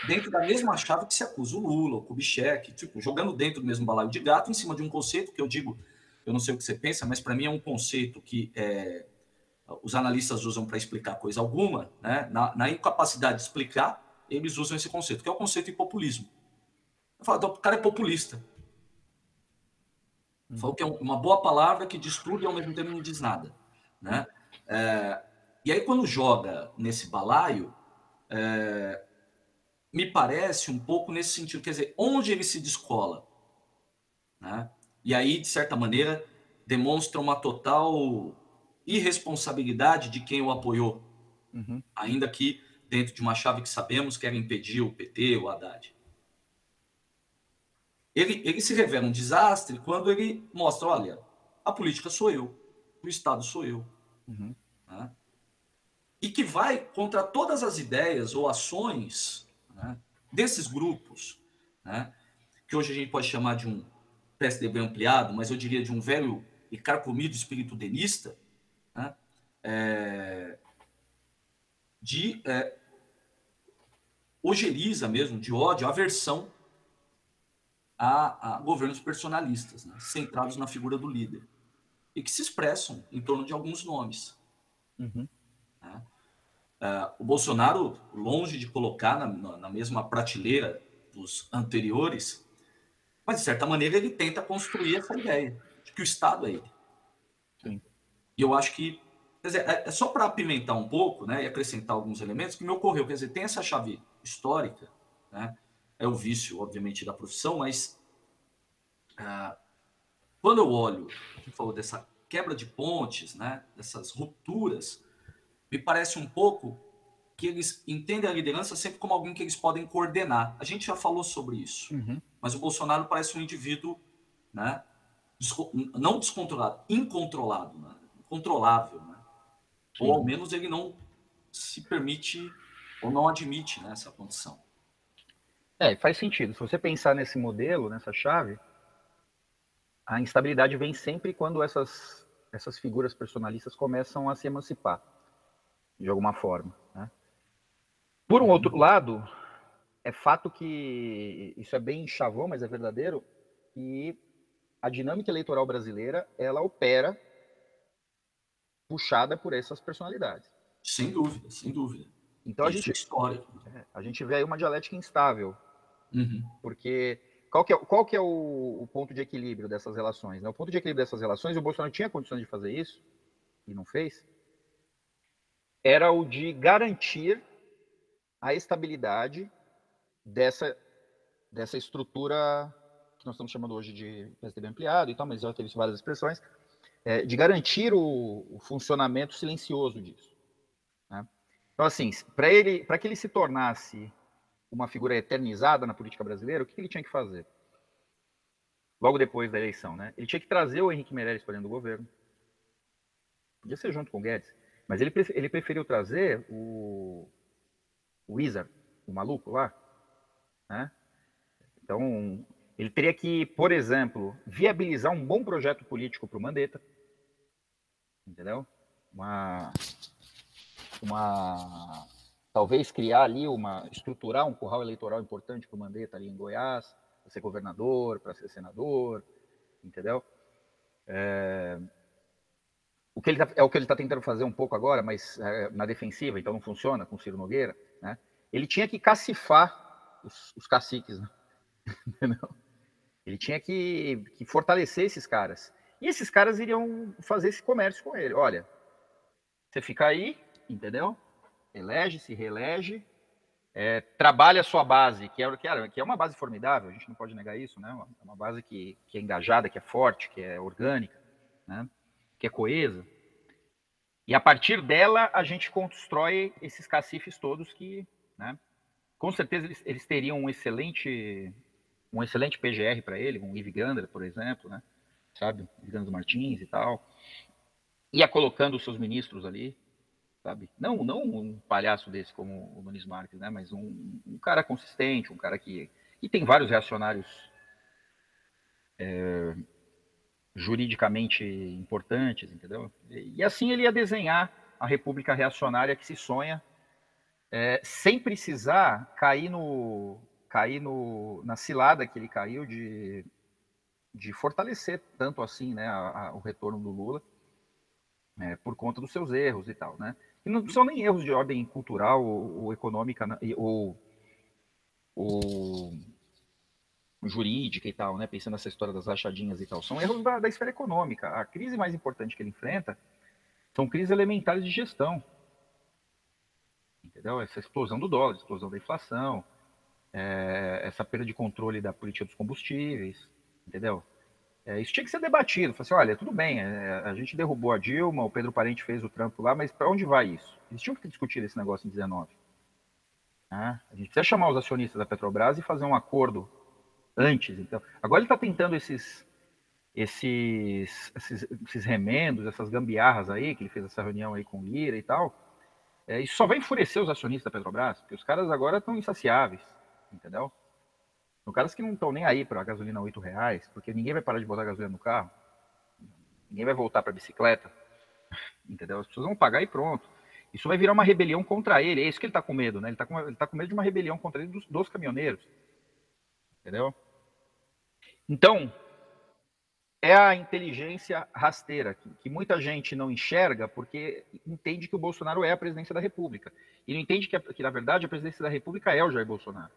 dentro da mesma chave que se acusa o Lula, o Kubitschek, tipo, jogando dentro do mesmo balaio de gato em cima de um conceito que eu digo, eu não sei o que você pensa, mas para mim é um conceito que é, os analistas usam para explicar coisa alguma, né? Na, na, incapacidade de explicar, eles usam esse conceito, que é o conceito de populismo. Eu falo, o cara é populista. Eu falo que é uma boa palavra que diz tudo e ao mesmo tempo não diz nada, né? É, e aí, quando joga nesse balaio, é, me parece um pouco nesse sentido, quer dizer, onde ele se descola. Né? E aí, de certa maneira, demonstra uma total irresponsabilidade de quem o apoiou, uhum. ainda que dentro de uma chave que sabemos que era impedir o PT, o Haddad. Ele, ele se revela um desastre quando ele mostra, olha, a política sou eu, o Estado sou eu. Uhum. E que vai contra todas as ideias ou ações né, desses grupos, né, que hoje a gente pode chamar de um PSDB ampliado, mas eu diria de um velho e carcomido espírito denista, né, é, de é, ojeriza mesmo, de ódio, aversão a, a governos personalistas, né, centrados na figura do líder, e que se expressam em torno de alguns nomes. Uhum. Né? Uh, o Bolsonaro, longe de colocar na, na, mesma prateleira dos anteriores, mas de certa maneira ele tenta construir essa ideia de que o Estado é ele. Sim. E eu acho que, quer dizer, é, é só para apimentar um pouco, né, e acrescentar alguns elementos que me ocorreu, quer dizer, tem essa chave histórica, né, é o vício, obviamente, da profissão, mas uh, quando eu olho, a gente falou dessa quebra de pontes, né, dessas rupturas me parece um pouco que eles entendem a liderança sempre como alguém que eles podem coordenar. A gente já falou sobre isso, uhum. mas o Bolsonaro parece um indivíduo, né, não descontrolado, incontrolado, né, controlável, né? ou ao menos ele não se permite ou não admite né, essa condição. É, faz sentido. Se você pensar nesse modelo, nessa chave, a instabilidade vem sempre quando essas, essas figuras personalistas começam a se emancipar de alguma forma. Né? Por um outro lado, é fato que isso é bem chavão, mas é verdadeiro, que a dinâmica eleitoral brasileira ela opera puxada por essas personalidades. Sem dúvida, sem dúvida. Então a gente, é, a gente vê aí uma dialética instável, uhum. porque qual que é, qual que é o, o, ponto de equilíbrio dessas relações? Né? O ponto de equilíbrio dessas relações, o Bolsonaro tinha condições de fazer isso e não fez, era o de garantir a estabilidade dessa, dessa estrutura que nós estamos chamando hoje de PSDB ampliado e tal, mas já teve várias expressões, é, de garantir o, o, funcionamento silencioso disso. Né? Então, assim, para ele, para que ele se tornasse uma figura eternizada na política brasileira, o que ele tinha que fazer? Logo depois da eleição, né? Ele tinha que trazer o Henrique Meirelles para dentro do governo. Podia ser junto com o Guedes. Mas ele, ele preferiu trazer o, o Wizard, o maluco lá. Né? Então, Ele teria que, por exemplo, viabilizar um bom projeto político para o Mandetta. Entendeu? Uma, uma. Talvez criar ali uma. estruturar um curral eleitoral importante para o Mandetta ali em Goiás, para ser governador, para ser senador, entendeu? É, o que ele tá, é o que ele está tentando fazer um pouco agora, mas é, na defensiva, então não funciona com o Ciro Nogueira, né? Ele tinha que cacifar os, os caciques, né? Ele tinha que, que fortalecer esses caras. E esses caras iriam fazer esse comércio com ele. Olha, você fica aí, entendeu? Elege, se reelege, é, trabalha a sua base, que é, que, é, que é uma base formidável, a gente não pode negar isso, né? É uma base que, que é engajada, que é forte, que é orgânica, né? Que é coesa. E a partir dela, a gente constrói esses cacifes todos que, né? com certeza, eles, eles teriam um excelente um excelente PGR para ele, um Yves Gander, por exemplo, né? Sabe? Yves Martins e tal. Ia colocando os seus ministros ali, sabe? Não, não um palhaço desse como o Nunes Marques, né? Mas um, um cara consistente, um cara que... E tem vários reacionários é, juridicamente importantes, entendeu? E, e, assim ele ia desenhar a república reacionária que se sonha, é, sem precisar cair no, cair no, na cilada que ele caiu de, de fortalecer tanto assim né, a, a, o retorno do Lula é, por conta dos seus erros e tal. Né? E não são nem erros de ordem cultural ou, ou econômica né, ou, ou, jurídica e tal, né? pensando nessa história das rachadinhas e tal. São erros da, da esfera econômica. A crise mais importante que ele enfrenta são crises elementares de gestão. Entendeu? Essa explosão do dólar, explosão da inflação, é, essa perda de controle da política dos combustíveis, entendeu? É, isso tinha que ser debatido. Falei assim, olha, tudo bem, é, a gente derrubou a Dilma, o Pedro Parente fez o trampo lá, mas para onde vai isso? Eles tinham que discutir esse negócio em 19. Né? A gente precisa chamar os acionistas da Petrobras e fazer um acordo antes. Então, agora ele está tentando esses, esses, esses, esses, remendos, essas gambiarras aí, que ele fez essa reunião aí com o Lira e tal. É, isso só vai enfurecer os acionistas da Petrobras, porque os caras agora estão insaciáveis entendeu? São caras que não estão nem aí para a gasolina R$ reais, porque ninguém vai parar de botar gasolina no carro, ninguém vai voltar para a bicicleta, entendeu? As pessoas vão pagar e pronto. Isso vai virar uma rebelião contra ele, é isso que ele está com medo, né? Ele está com, ele tá com medo de uma rebelião contra ele dos, dos caminhoneiros, entendeu? Então, é a inteligência rasteira, que, que, muita gente não enxerga porque entende que o Bolsonaro é a presidência da República. E não entende que, que, na verdade, a presidência da República é o Jair Bolsonaro.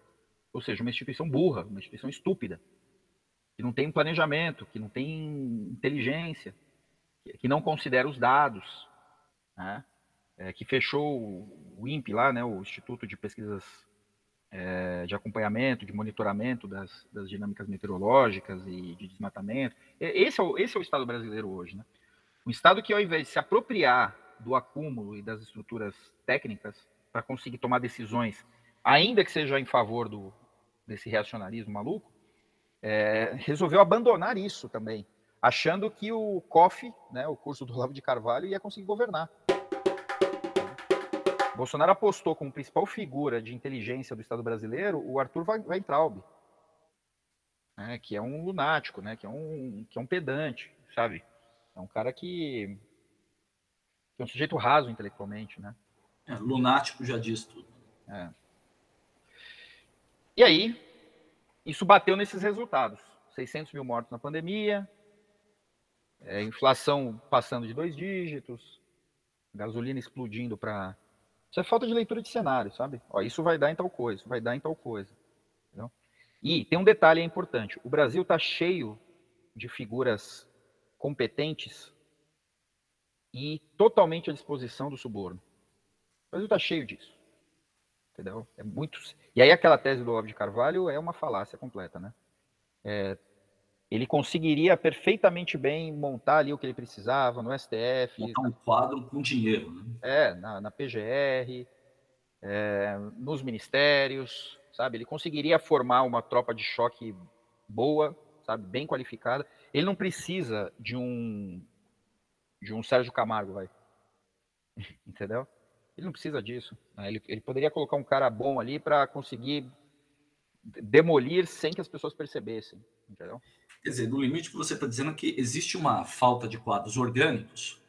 Ou seja, uma instituição burra, uma instituição estúpida, que não tem planejamento, que não tem inteligência, que, que não considera os dados, né? é, que fechou o INPE lá, né, o Instituto de Pesquisas é, de acompanhamento, de monitoramento das, das, dinâmicas meteorológicas e de desmatamento. Esse é, o, esse é o Estado brasileiro hoje. Né? Um Estado que, ao invés de se apropriar do acúmulo e das estruturas técnicas para conseguir tomar decisões, ainda que seja em favor do, desse reacionarismo maluco, é, resolveu abandonar isso também, achando que o COF, né, o curso do Olavo de Carvalho, ia conseguir governar. Bolsonaro apostou como principal figura de inteligência do Estado brasileiro o Arthur Weintraub, né, que é um lunático, né, que, é um, que é um pedante, sabe? É um cara que, que é um sujeito raso intelectualmente, né? É, lunático já diz tudo. É. E aí, isso bateu nesses resultados. 600 mil mortos na pandemia, é, inflação passando de dois dígitos, gasolina explodindo para isso é falta de leitura de cenário, sabe? Ó, isso vai dar em tal coisa, vai dar em tal coisa. Entendeu? E tem um detalhe importante: o Brasil está cheio de figuras competentes e totalmente à disposição do suborno. O Brasil está cheio disso. Entendeu? É muito. E aí aquela tese do Olavo de Carvalho é uma falácia completa, né? É, ele conseguiria perfeitamente bem montar ali o que ele precisava no STF. Montar um quadro com dinheiro, né? É, na, na PGR, é, nos ministérios, sabe? Ele conseguiria formar uma tropa de choque boa, sabe? Bem qualificada. Ele não precisa de um de um Sérgio Camargo, vai. Entendeu? Ele não precisa disso. Né? Ele, ele poderia colocar um cara bom ali para conseguir demolir sem que as pessoas percebessem, entendeu? Quer dizer, no limite que você está dizendo é que existe uma falta de quadros orgânicos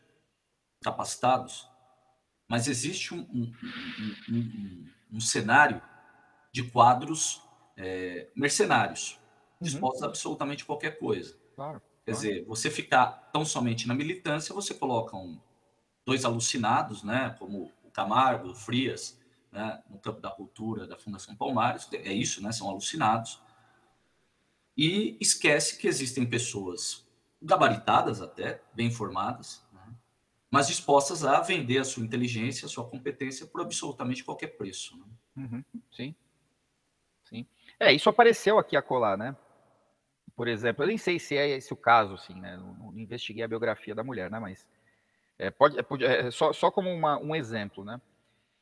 capacitados, mas existe um, um, um, um cenário de quadros é, mercenários, dispostos uhum. a absolutamente qualquer coisa. Claro, Quer dizer, você ficar tão somente na militância, você coloca um, dois alucinados, né, como o Camargo, o Frias, né, no campo da cultura da Fundação Palmares, é isso, né, são alucinados, e esquece que existem pessoas gabaritadas até, bem formadas, né, mas dispostas a vender a sua inteligência, a sua competência por absolutamente qualquer preço. Né? Uhum, sim. Sim. É, isso apareceu aqui a colar, né? Por exemplo, eu nem sei se é esse o caso, assim, né? Não, não investiguei a biografia da mulher, né? Mas é, pode, é, é, só, só como uma, um exemplo, né?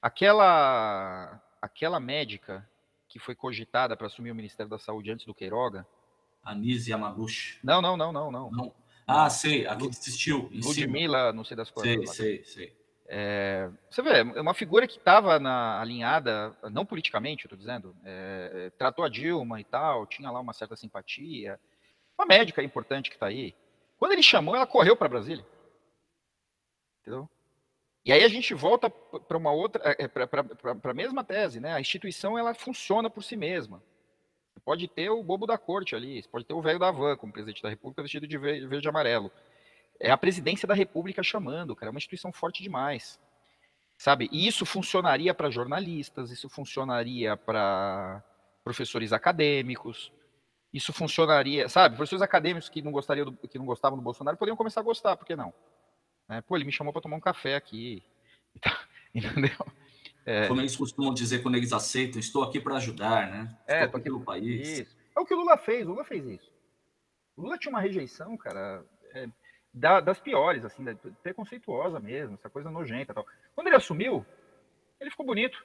Aquela, aquela médica que foi cogitada para assumir o Ministério da Saúde antes do Queiroga, Anise Yamaguchi. Não, não, não, não, não. não. Ah, sei, aqui desistiu. Ludmilla, não sei das coisas. Sei, sei, sei. É, você vê, é uma figura que estava alinhada, não politicamente, eu estou dizendo, é, tratou a Dilma e tal, tinha lá uma certa simpatia. Uma médica importante que está aí. Quando ele chamou, ela correu para Brasília. Entendeu? E aí a gente volta para uma outra, é, é, para a mesma tese, né? A instituição ela funciona por si mesma pode ter o bobo da corte ali, você pode ter o velho da van como presidente da República vestido de verde e amarelo. É a presidência da República chamando, cara, é uma instituição forte demais. Sabe? E isso funcionaria para jornalistas, isso funcionaria para professores acadêmicos, isso funcionaria, sabe? Professores acadêmicos que não gostariam do, que não gostavam do Bolsonaro poderiam começar a gostar, por que não? É, pô, ele me chamou para tomar um café aqui, entendeu? É. Como eles costumam dizer quando eles aceitam, estou aqui para ajudar, né? É, estou é, aqui pelo país. Isso. É o que o Lula fez, o Lula fez isso. O Lula tinha uma rejeição, cara, é, da, das piores, assim, preconceituosa mesmo, essa coisa nojenta tal. Quando ele assumiu, ele ficou bonito,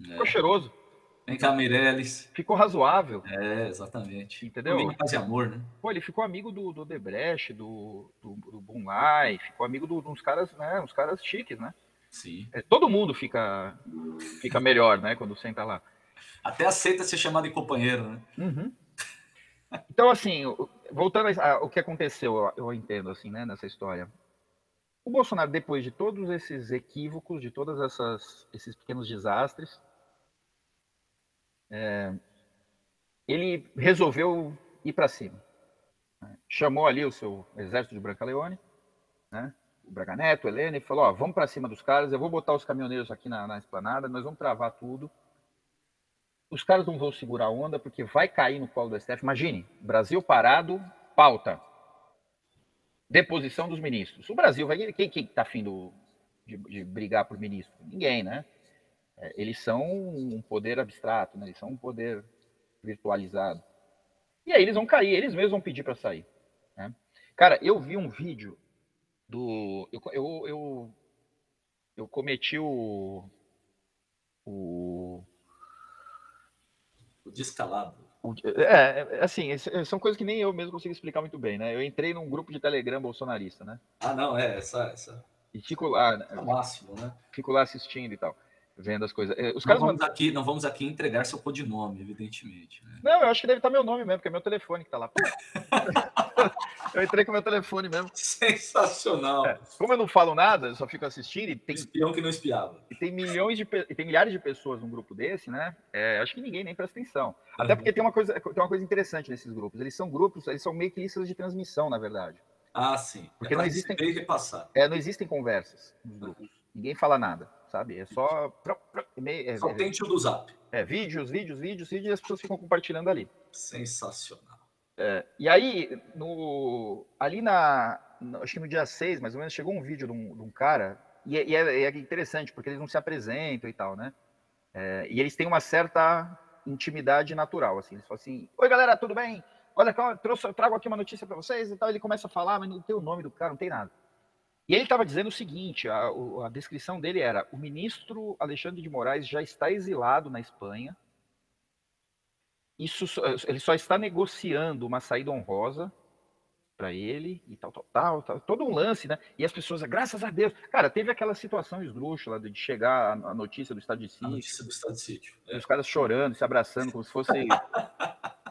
é. ficou cheiroso. Vem cá, Meirelles. Ficou razoável. É, exatamente. Entendeu? Amigo de amor, né? Pô, ele ficou amigo do, do Debrecht, do, do, do Bunlai, ficou amigo de uns caras, né, uns caras chiques, né? Sim. É, todo mundo fica, fica melhor, né, quando senta lá. Até aceita ser chamado de companheiro, né? Uhum. Então, assim, voltando ao que aconteceu, eu entendo, assim, né, nessa história. O Bolsonaro, depois de todos esses equívocos, de todos esses pequenos desastres, é, ele resolveu ir para cima. Né? Chamou ali o seu exército de Branca Leone, né? O Braga Neto, o Helena, e falou: ó, vamos para cima dos caras, eu vou botar os caminhoneiros aqui na, na esplanada, nós vamos travar tudo. Os caras não vão segurar a onda porque vai cair no colo do STF. Imagine, Brasil parado, pauta. Deposição dos ministros. O Brasil vai. Quem está afim do, de, de, brigar por ministro? Ninguém, né? É, eles são um poder abstrato, né? eles são um poder virtualizado. E aí eles vão cair, eles mesmos vão pedir para sair. Né? Cara, eu vi um vídeo do. Eu, eu, eu, eu cometi o. O. O descalado. É, é, assim, são coisas que nem eu mesmo consigo explicar muito bem, né? Eu entrei num grupo de Telegram bolsonarista, né? Ah, não, é, essa. essa... E fico lá. É o máximo, né? Fico lá assistindo e tal vendo as coisas. Eh, os não, vamos mandam... aqui, não vamos aqui entregar seu codinome, evidentemente. Né? Não, eu acho que deve estar meu nome mesmo, porque é meu telefone que está lá. eu entrei com meu telefone mesmo. Sensacional. É, como eu não falo nada, eu só fico assistindo e tem. Espião que não espiava. E tem milhões de e tem milhares de pessoas num grupo desse, né? É, acho que ninguém nem presta atenção. Até porque tem uma, coisa, tem uma coisa interessante nesses grupos. Eles são grupos, eles são meio que listas de transmissão, na verdade. Ah, sim. Porque é não existem. É, não existem conversas nos grupos. Ninguém fala nada sabe? É só. É, só tem tio do zap. É, vídeos, vídeos, vídeos, vídeos, e as pessoas ficam compartilhando ali. Sensacional. É, e aí, no, ali na. No, acho que no dia 6, mais ou menos, chegou um vídeo de um, de um cara, e, é, e é, é, interessante, porque eles não se apresentam e tal, né? É, e eles têm uma certa intimidade natural, assim. Eles falam assim: Oi, galera, tudo bem? Olha, eu trouxe, eu trago aqui uma notícia para vocês e tal. Ele começa a falar, mas não tem o nome do cara, não tem nada. E ele estava dizendo o seguinte: a, a, descrição dele era: o ministro Alexandre de Moraes já está exilado na Espanha. Isso, ele só está negociando uma saída honrosa para ele e tal, tal, tal, tal, todo um lance, né? E as pessoas, graças a Deus, cara, teve aquela situação esdrúxula de chegar a, notícia do estado de sítio. A notícia do estado de sítio. É. Os caras chorando, se abraçando, como se fosse,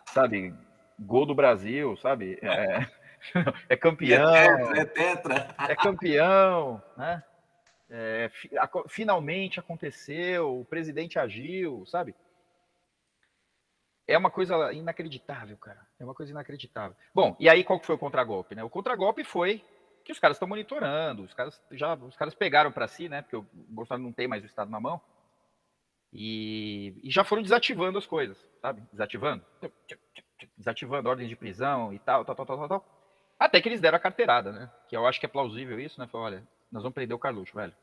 sabe, gol do Brasil, sabe? É, é campeão. É tetra, é. É campeão, né? É, finalmente aconteceu, o presidente agiu, sabe? É uma coisa inacreditável, cara. É uma coisa inacreditável. Bom, e aí qual que foi o contragolpe, né? O contragolpe foi que os caras estão monitorando, os caras já os caras pegaram para si, né? Porque o Bolsonaro não tem mais o estado na mão. E, e já foram desativando as coisas, sabe? Desativando, desativando ordens de prisão e tal, tal, tal, tal, tal. Até que eles deram a carteirada, né? Que eu acho que é plausível isso, né? Foi, olha, nós vamos prender o Carluxo, velho.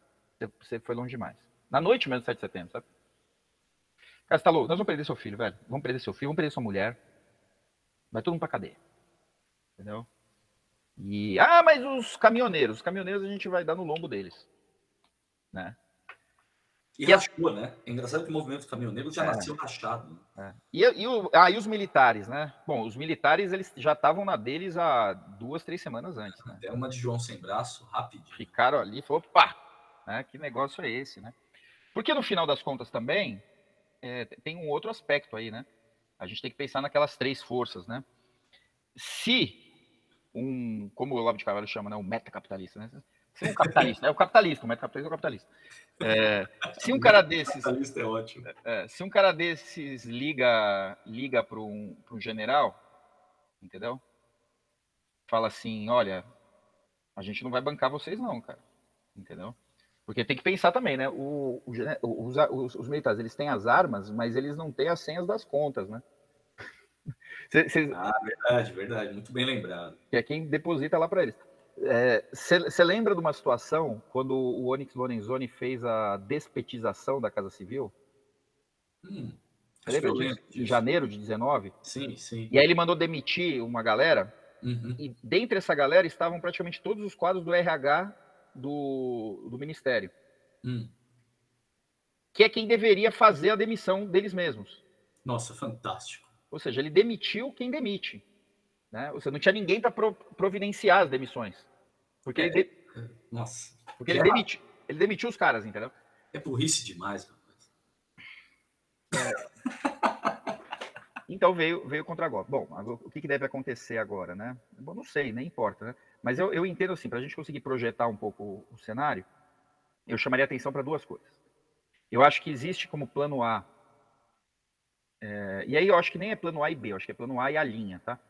Você foi longe demais. Na noite mesmo, 7 de setembro, sabe? Louco? Nós vamos prender seu filho, velho. Vamos prender seu filho, vamos prender sua mulher. Vai todo mundo pra cadeia. Entendeu? E. Ah, mas os caminhoneiros. Os caminhoneiros a gente vai dar no lombo deles. Né? E, e rachou, né? É engraçado que o movimento caminhoneiro já é. nasceu rachado. Né? É. E, e, o, ah, e os militares, né? Bom, os militares eles já estavam na deles há duas, três semanas antes. Né? Até uma de João sem braço, rapidinho. Ficaram ali e falou, pá, né? que negócio é esse, né? Porque no final das contas também, é, tem um outro aspecto aí, né? A gente tem que pensar naquelas três forças, né? Se um, como o Olavo de Carvalho chama, né, um metacapitalista, né? Se um capitalista, é o capitalista, o metacapitalista é o capitalista. É, se um cara desses, é ótimo. É, se um cara desses liga liga para um, um general, entendeu? Fala assim, olha, a gente não vai bancar vocês não, cara, entendeu? Porque tem que pensar também, né? O, o, os, os, os, militares, eles têm as armas, mas eles não têm as senhas das contas, né? Cê, ah, verdade, verdade. Muito bem lembrado. Que é quem deposita lá para eles. Você é, lembra de uma situação quando o Onyx Lorenzoni fez a despetização da Casa Civil? Hum, lembra disso? Em janeiro de 19? Sim, sim. E aí ele mandou demitir uma galera, uhum. e dentre essa galera estavam praticamente todos os quadros do RH do, do Ministério. Hum. Que é quem deveria fazer a demissão deles mesmos. Nossa, fantástico. Ou seja, ele demitiu quem demite. Né? Seja, não tinha ninguém para providenciar as demissões. Porque é, ele. De... Nossa. Porque ele, demiti... ele demitiu os caras, entendeu? É burrice demais, rapaz. É. Então veio, veio o contragolpe. Bom, o que, que, deve acontecer agora, né? Bom, não sei, nem importa, né? Mas eu, eu entendo assim, para a gente conseguir projetar um pouco o cenário, eu chamaria atenção para duas coisas. Eu acho que existe como plano A, é, e aí eu acho que nem é plano A e B, eu acho que é plano A e a linha, tá?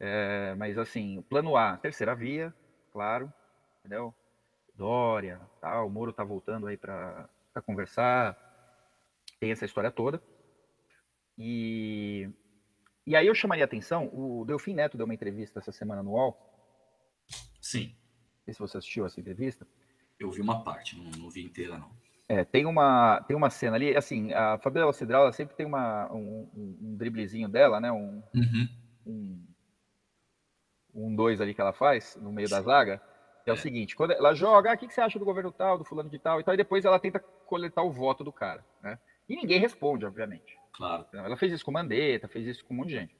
É, mas assim, plano A, terceira via, claro, entendeu? Dória, tal, o Moro tá voltando aí para conversar, tem essa história toda. E, e aí eu chamaria atenção, o Delfim Neto deu uma entrevista essa semana no UOL, Sim. Não sei se você assistiu essa entrevista. Eu vi uma parte, não, não vi inteira, não. É, tem uma, tem uma cena ali, assim, a Fabiola Cidral, ela sempre tem uma, um, um, um driblezinho dela, né? Um, uhum. um, um dois ali que ela faz no meio da zaga, é, é, o seguinte, quando ela joga, ah, o que você acha do governo tal, do fulano de tal e tal, e depois ela tenta coletar o voto do cara, né? E ninguém responde, obviamente. Claro. Então, ela fez isso com Mandetta, fez isso com um monte de gente.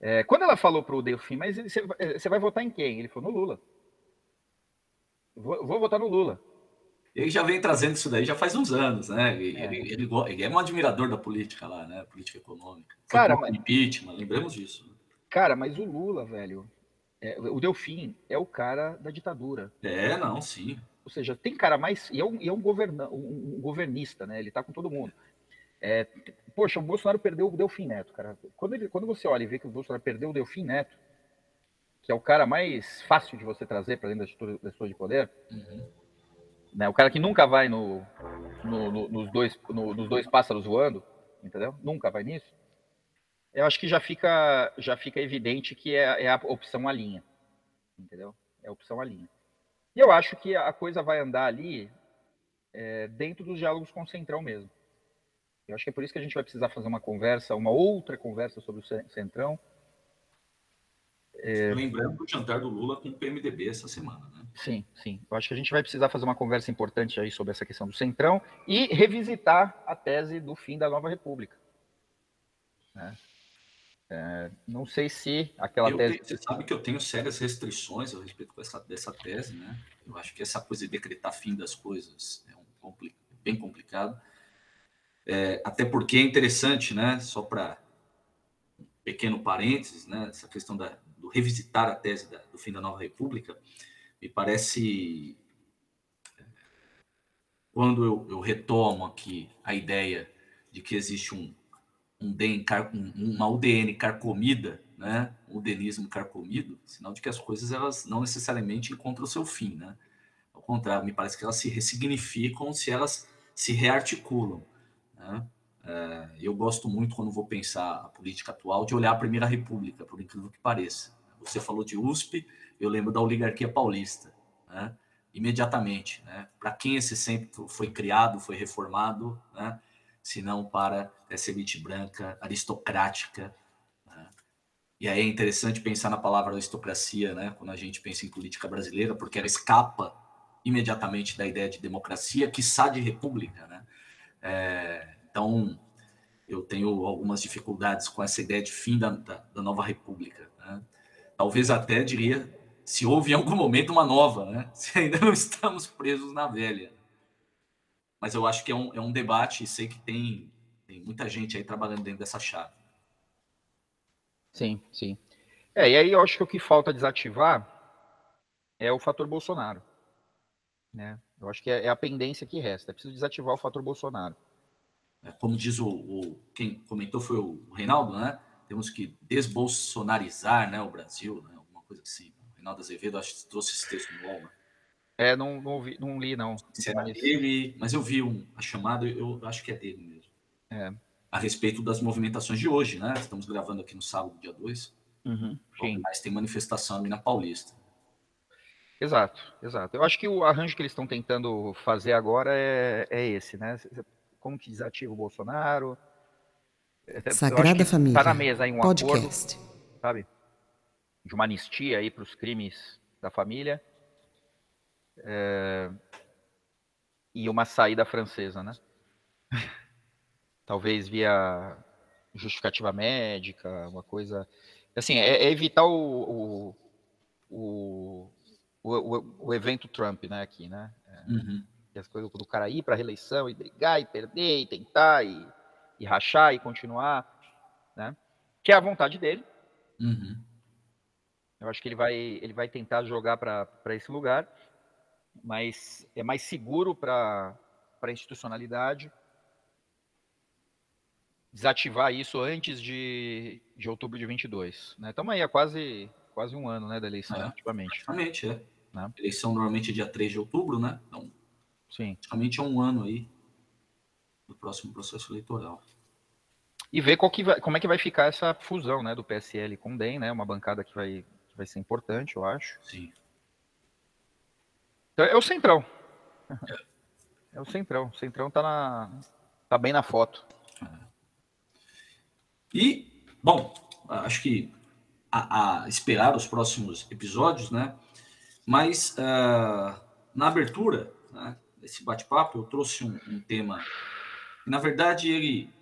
É, quando ela falou para o Delfim, mas você, você, vai votar em quem? Ele falou, no Lula. Vou, vou, votar no Lula. Ele já vem trazendo isso daí já faz uns anos, né? Ele, é. ele, ele, ele é um admirador da política lá, né? Política econômica. Cara, mas... impeachment, lembramos disso. Né? Cara, mas o Lula, velho, é, o Delfim é o cara da ditadura. É, não, sim. Ou seja, tem cara mais. E é um, e é um, governa, um, um governista, né? Ele tá com todo mundo. É, poxa, o Bolsonaro perdeu o Delfim Neto, cara. Quando, ele, quando você olha e vê que o Bolsonaro perdeu o Delfim Neto, que é o cara mais fácil de você trazer para dentro da estrutura, da estrutura de poder, uhum. né, o cara que nunca vai no, no, no, nos, dois, nos dois pássaros voando, entendeu? Nunca vai nisso. Eu acho que já fica, já fica evidente que é, é a opção a linha, entendeu? É a opção a linha. E eu acho que a coisa vai andar ali é, dentro dos diálogos com o Centrão mesmo. Eu acho que é por isso que a gente vai precisar fazer uma conversa, uma outra conversa sobre o Centrão. É... Lembrando do jantar do Lula com o PMDB essa semana, né? Sim, sim. Eu acho que a gente vai precisar fazer uma conversa importante aí sobre essa questão do Centrão e revisitar a tese do fim da nova República. Né? É, não sei se aquela eu, tese. Você sabe que eu tenho sérias restrições a respeito dessa, dessa tese, né? Eu acho que essa coisa de decretar fim das coisas é um, bem complicado. É, até porque é interessante, né? Só para um pequeno parênteses, né? Essa questão da, do revisitar a tese da, do fim da nova república, me parece quando eu, eu, retomo aqui a ideia de que existe um, um DN, uma UDN carcomida, né? um udenismo carcomido, sinal de que as coisas elas não necessariamente encontram o seu fim. Né? Ao contrário, me parece que elas se ressignificam se elas se rearticulam. Né? É, eu gosto muito, quando vou pensar a política atual, de olhar a Primeira República, por incrível que pareça. Você falou de USP, eu lembro da oligarquia paulista. Né? imediatamente, né? Para quem esse centro foi criado, foi reformado, né? Se não para essa elite branca aristocrática. Né? E aí é interessante pensar na palavra aristocracia, né? Quando a gente pensa em política brasileira, porque ela escapa imediatamente da ideia de democracia, que sai de república, né? É, então eu tenho algumas dificuldades com essa ideia de fim da, da, da nova república. Né? Talvez até diria se houve em algum momento uma nova, né? Se ainda não estamos presos na velha. Mas eu acho que é um, é um debate e sei que tem, tem muita gente aí trabalhando dentro dessa chave. Sim, sim. É, e aí eu acho que o que falta desativar é o fator Bolsonaro. Né? Eu acho que é, é a pendência que resta. É preciso desativar o fator Bolsonaro. É, como diz o, o, quem comentou foi o Reinaldo, né? Temos que desbolsonarizar, né, o Brasil, né? Alguma coisa assim. Reinaldo Azevedo, acho que trouxe esse texto no né? É, não, não, vi, não li, não. Se era dele, mas eu vi um, a chamada, eu acho que é dele mesmo. É. A respeito das movimentações de hoje, né? Estamos gravando aqui no sábado, dia 2. Uhum. Mas tem manifestação ali na Paulista. Exato, exato. Eu acho que o arranjo que eles estão tentando fazer agora é, é esse, né? Como que desativa o Bolsonaro? Sagrada Família. Está na mesa aí um podcast. acordo, sabe? de uma anistia aí para os crimes da família é, e uma saída francesa, né? Talvez via justificativa médica, uma coisa assim, é, é evitar o o, o, o, o, evento Trump, né, aqui, né? É, uhum. As coisas do cara ir para a reeleição e brigar e perder e tentar e, e rachar e continuar, né? Que é a vontade dele. Uhum. Eu acho que ele vai, ele vai tentar jogar para esse lugar, mas é mais seguro para a institucionalidade desativar isso antes de, de outubro de 22. Né? Estamos aí há quase, quase um ano né, da eleição, é, praticamente. Praticamente, é. Né? Eleição normalmente é dia 3 de outubro, né? Então, Sim. praticamente é um ano aí do próximo processo eleitoral. E ver que vai, como é que vai ficar essa fusão né, do PSL com o DEM, né? Uma bancada que vai vai ser importante, eu acho. Sim. Então, é o Centrão. É o Centrão. O Centrão tá, na, tá bem na foto. E, bom, acho que a, a esperar os próximos episódios, né? Mas uh, na abertura né, desse bate-papo, eu trouxe um, um tema que, na verdade, ele,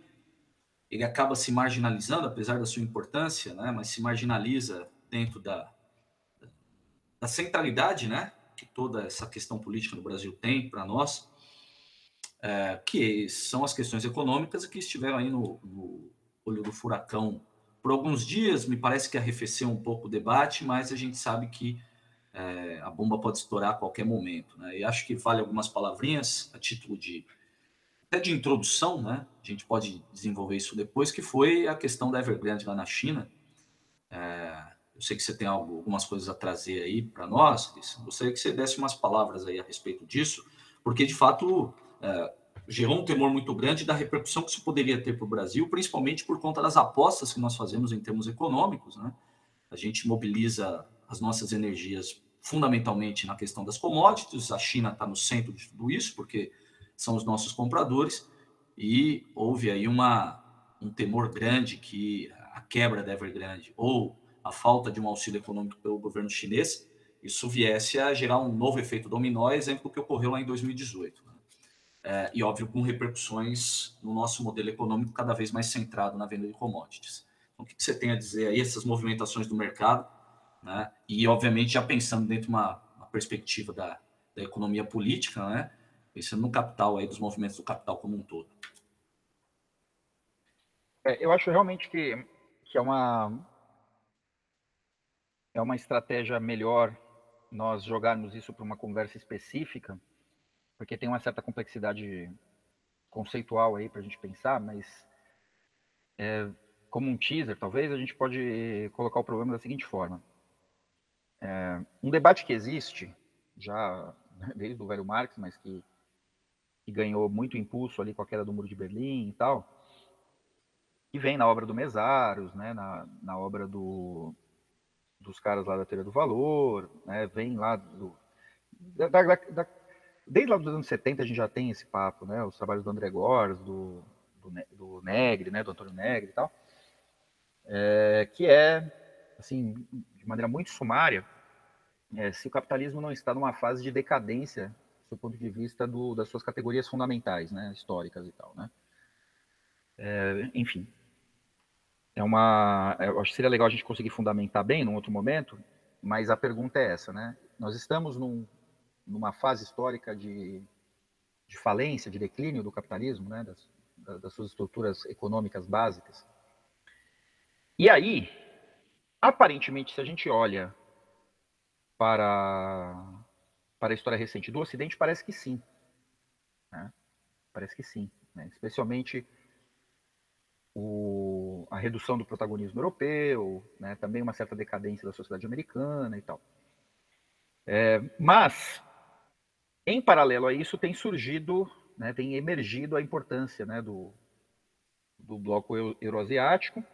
ele acaba se marginalizando, apesar da sua importância, né? Mas se marginaliza dentro da, da centralidade né, que toda essa questão política no Brasil tem para nós, é, que são as questões econômicas que estiveram aí no, no, olho do furacão por alguns dias. Me parece que arrefeceu um pouco o debate, mas a gente sabe que é, a bomba pode estourar a qualquer momento. Né? E acho que vale algumas palavrinhas a título de até de introdução, né? A gente pode desenvolver isso depois, que foi a questão da Evergrande lá na China. É, sei que você tem algo, algumas coisas a trazer aí para nós, gostaria que você desse umas palavras aí a respeito disso, porque de fato é, gerou um temor muito grande da repercussão que isso poderia ter para o Brasil, principalmente por conta das apostas que nós fazemos em termos econômicos. Né? A gente mobiliza as nossas energias fundamentalmente na questão das commodities, a China está no centro de tudo isso, porque são os nossos compradores, e houve aí uma, um temor grande que a quebra da Evergrande ou a falta de um auxílio econômico pelo governo chinês, isso viesse a gerar um novo efeito dominó, exemplo que ocorreu lá em 2018. Né? É, e, óbvio, com repercussões no nosso modelo econômico cada vez mais centrado na venda de commodities. Então, o que você tem a dizer aí, essas movimentações do mercado, né? E, obviamente, já pensando dentro de uma, uma perspectiva da, da economia política, né? Pensando no capital aí, dos movimentos do capital como um todo. É, eu acho realmente que, que é uma é uma estratégia melhor nós jogarmos isso para uma conversa específica, porque tem uma certa complexidade conceitual aí para a gente pensar, mas é, como um teaser, talvez, a gente pode colocar o problema da seguinte forma. É, um debate que existe, já desde o velho Marx, mas que, que ganhou muito impulso ali com a queda do Muro de Berlim e tal, que vem na obra do Mesaros, né, na, na obra do, dos caras lá da teoria do valor, né, vem lá do, da, da, da, desde lá dos anos 70 a gente já tem esse papo, né, os trabalhos do André Gores, do, do, do Negri, né, do Antônio Negri e tal, é, que é, assim, de maneira muito sumária, é, se o capitalismo não está numa fase de decadência do ponto de vista do, das suas categorias fundamentais, né, históricas e tal, né. É, enfim, é uma. Eu acho que seria legal a gente conseguir fundamentar bem num outro momento, mas a pergunta é essa, né? Nós estamos num, numa fase histórica de, de falência, de declínio do capitalismo, né? Das, das suas estruturas econômicas básicas. E aí, aparentemente, se a gente olha para, para a história recente do Ocidente, parece que sim. Né? Parece que sim. Né? Especialmente o, a redução do protagonismo europeu, né, também uma certa decadência da sociedade americana e tal. É, mas, em paralelo a isso, tem surgido, né, tem emergido a importância né, do, do bloco euroasiático,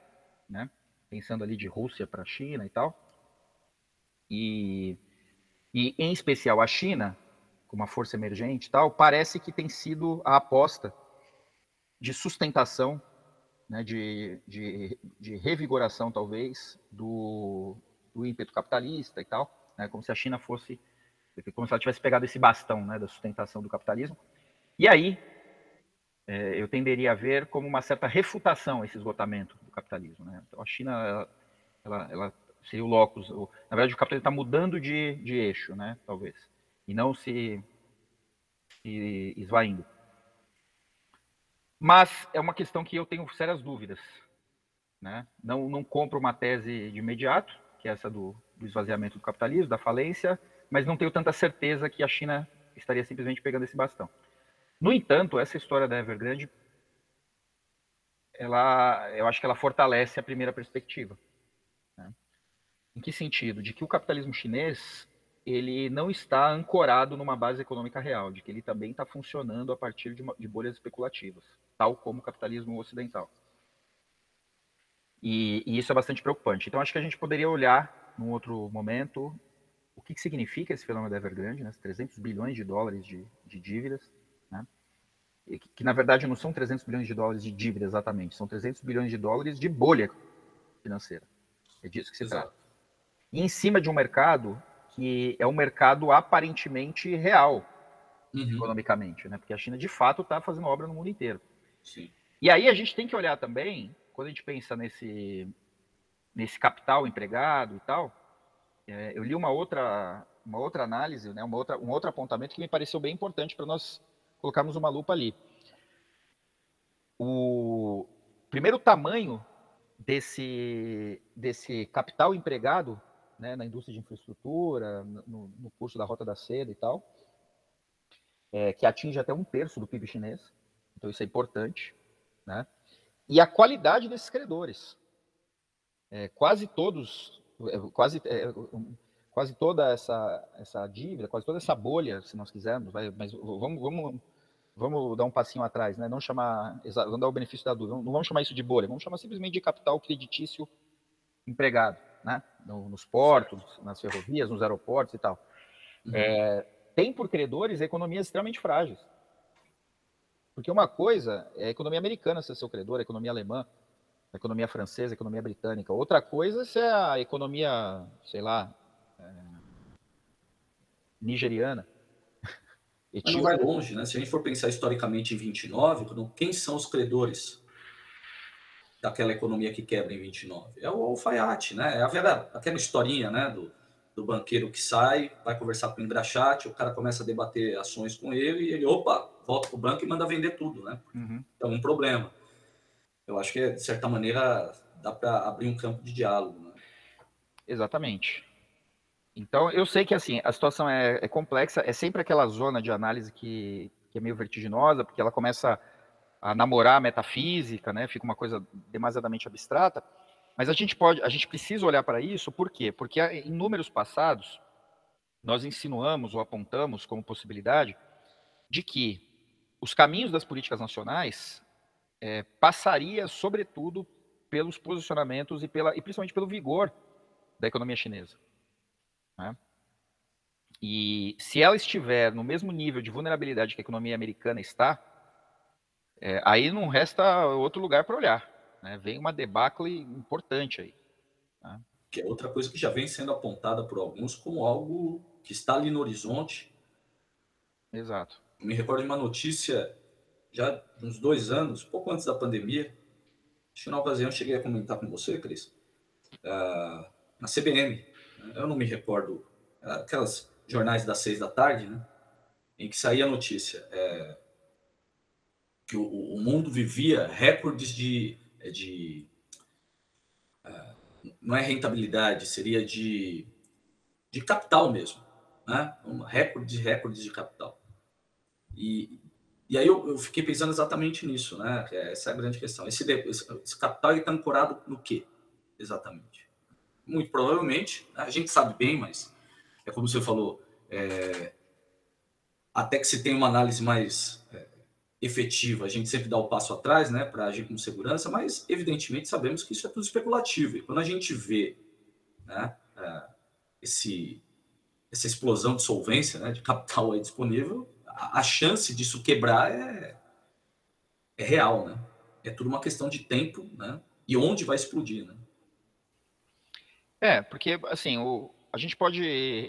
né, pensando ali de Rússia para a China e tal, e, e em especial a China, com uma força emergente e tal, parece que tem sido a aposta de sustentação né, de, de, de, revigoração, talvez, do, do, ímpeto capitalista e tal, né, como se a China fosse, como se ela tivesse pegado esse bastão né, da sustentação do capitalismo. E aí, é, eu tenderia a ver como uma certa refutação esse esgotamento do capitalismo. Né? Então, a China, ela, ela, seria o locus, na verdade, o capitalismo está mudando de, de eixo, né, talvez, e não se, se esvaindo. Mas é uma questão que eu tenho sérias dúvidas. Né? Não, não compro uma tese de imediato, que é essa do, do esvaziamento do capitalismo, da falência, mas não tenho tanta certeza que a China estaria simplesmente pegando esse bastão. No entanto, essa história da Evergrande, ela, eu acho que ela fortalece a primeira perspectiva. Né? Em que sentido? De que o capitalismo chinês ele não está ancorado numa base econômica real, de que ele também está funcionando a partir de, uma, de bolhas especulativas tal como o capitalismo ocidental. E, e, isso é bastante preocupante. Então, acho que a gente poderia olhar, num outro momento, o que, que significa esse fenômeno da Evergrande, né? 300 bilhões de dólares de, de dívidas, né? que, que, na verdade não são 300 bilhões de dólares de dívida exatamente, são 300 bilhões de dólares de bolha financeira. É disso que se Exato. trata. E em cima de um mercado que é um mercado aparentemente real, uhum. economicamente, né? porque a China de fato está fazendo obra no mundo inteiro. Sim. E aí a gente tem que olhar também, quando a gente pensa nesse, nesse capital empregado e tal, é, eu li uma outra, uma outra análise, né, uma outra, um outro apontamento que me pareceu bem importante para nós colocarmos uma lupa ali. O primeiro tamanho desse, desse capital empregado né, na indústria de infraestrutura, no, no curso da Rota da Seda e tal, é, que atinge até um terço do PIB chinês. Então isso é importante, né? E a qualidade desses credores. É, quase todos, é, quase, é, quase toda essa, essa dívida, quase toda essa bolha, se nós quisermos, vai, mas vamos, vamos, vamos dar um passinho atrás, né? Não chamar, vamos dar o benefício da dúvida, não vamos chamar isso de bolha, vamos chamar simplesmente de capital creditício empregado, né? Nos portos, nas ferrovias, nos aeroportos e tal. Uhum. É, tem por credores economias extremamente frágeis. Porque uma coisa é a economia americana ser seu credor, a economia alemã, a economia francesa, a economia britânica. Outra coisa é a economia, sei lá, é, nigeriana. Mas não vai longe, né? Se a gente for pensar historicamente em 29, quem são os credores? daquela economia que quebra em 29? É o alfaiate, né? É a aquela historinha, né, do, do banqueiro que sai, vai conversar com o engraxate, o cara começa a debater ações com ele e ele, opa, volta para o banco e manda vender tudo, né? Uhum. Então, um problema. Eu acho que, de certa maneira, dá para abrir um campo de diálogo, né? Exatamente. Então, eu sei que assim, a situação é, é, complexa, é sempre aquela zona de análise que, que é meio vertiginosa, porque ela começa a namorar a metafísica, né? Fica uma coisa demasiadamente abstrata. Mas a gente pode, a gente precisa olhar para isso, por quê? Porque em números passados nós insinuamos ou apontamos como possibilidade de que os caminhos das políticas nacionais é, passaria, sobretudo, pelos posicionamentos e, pela, e principalmente pelo vigor da economia chinesa. Né? E se ela estiver no mesmo nível de vulnerabilidade que a economia americana está, é, aí não resta outro lugar para olhar. Né? Vem uma debacle importante aí. Né? Que é outra coisa que já vem sendo apontada por alguns como algo que está ali no horizonte. Exato. Me recordo de uma notícia já uns dois anos, pouco antes da pandemia. Acho que na ocasião eu cheguei a comentar com você, Cris, uh, na CBN. Eu não me recordo, aquelas jornais das seis da tarde, né? Em que saía a notícia é, que o, o mundo vivia recordes de de uh, não é rentabilidade, seria de, de capital mesmo, né? Um recorde de recordes de capital. E, e aí eu, eu, fiquei pensando exatamente nisso, né? Essa é a grande questão. Esse, esse, capital está ancorado no quê, exatamente? Muito provavelmente, né? a gente sabe bem, mas é como você falou, é, até que se tenha uma análise mais é, efetiva, a gente sempre dá o passo atrás, né, para agir com segurança, mas evidentemente sabemos que isso é tudo especulativo. E quando a gente vê, né, é, esse, essa explosão de solvência, né, de capital aí disponível, a, chance disso quebrar é, é real, né? É tudo uma questão de tempo, né? E onde vai explodir, né? É, porque assim, o, a gente pode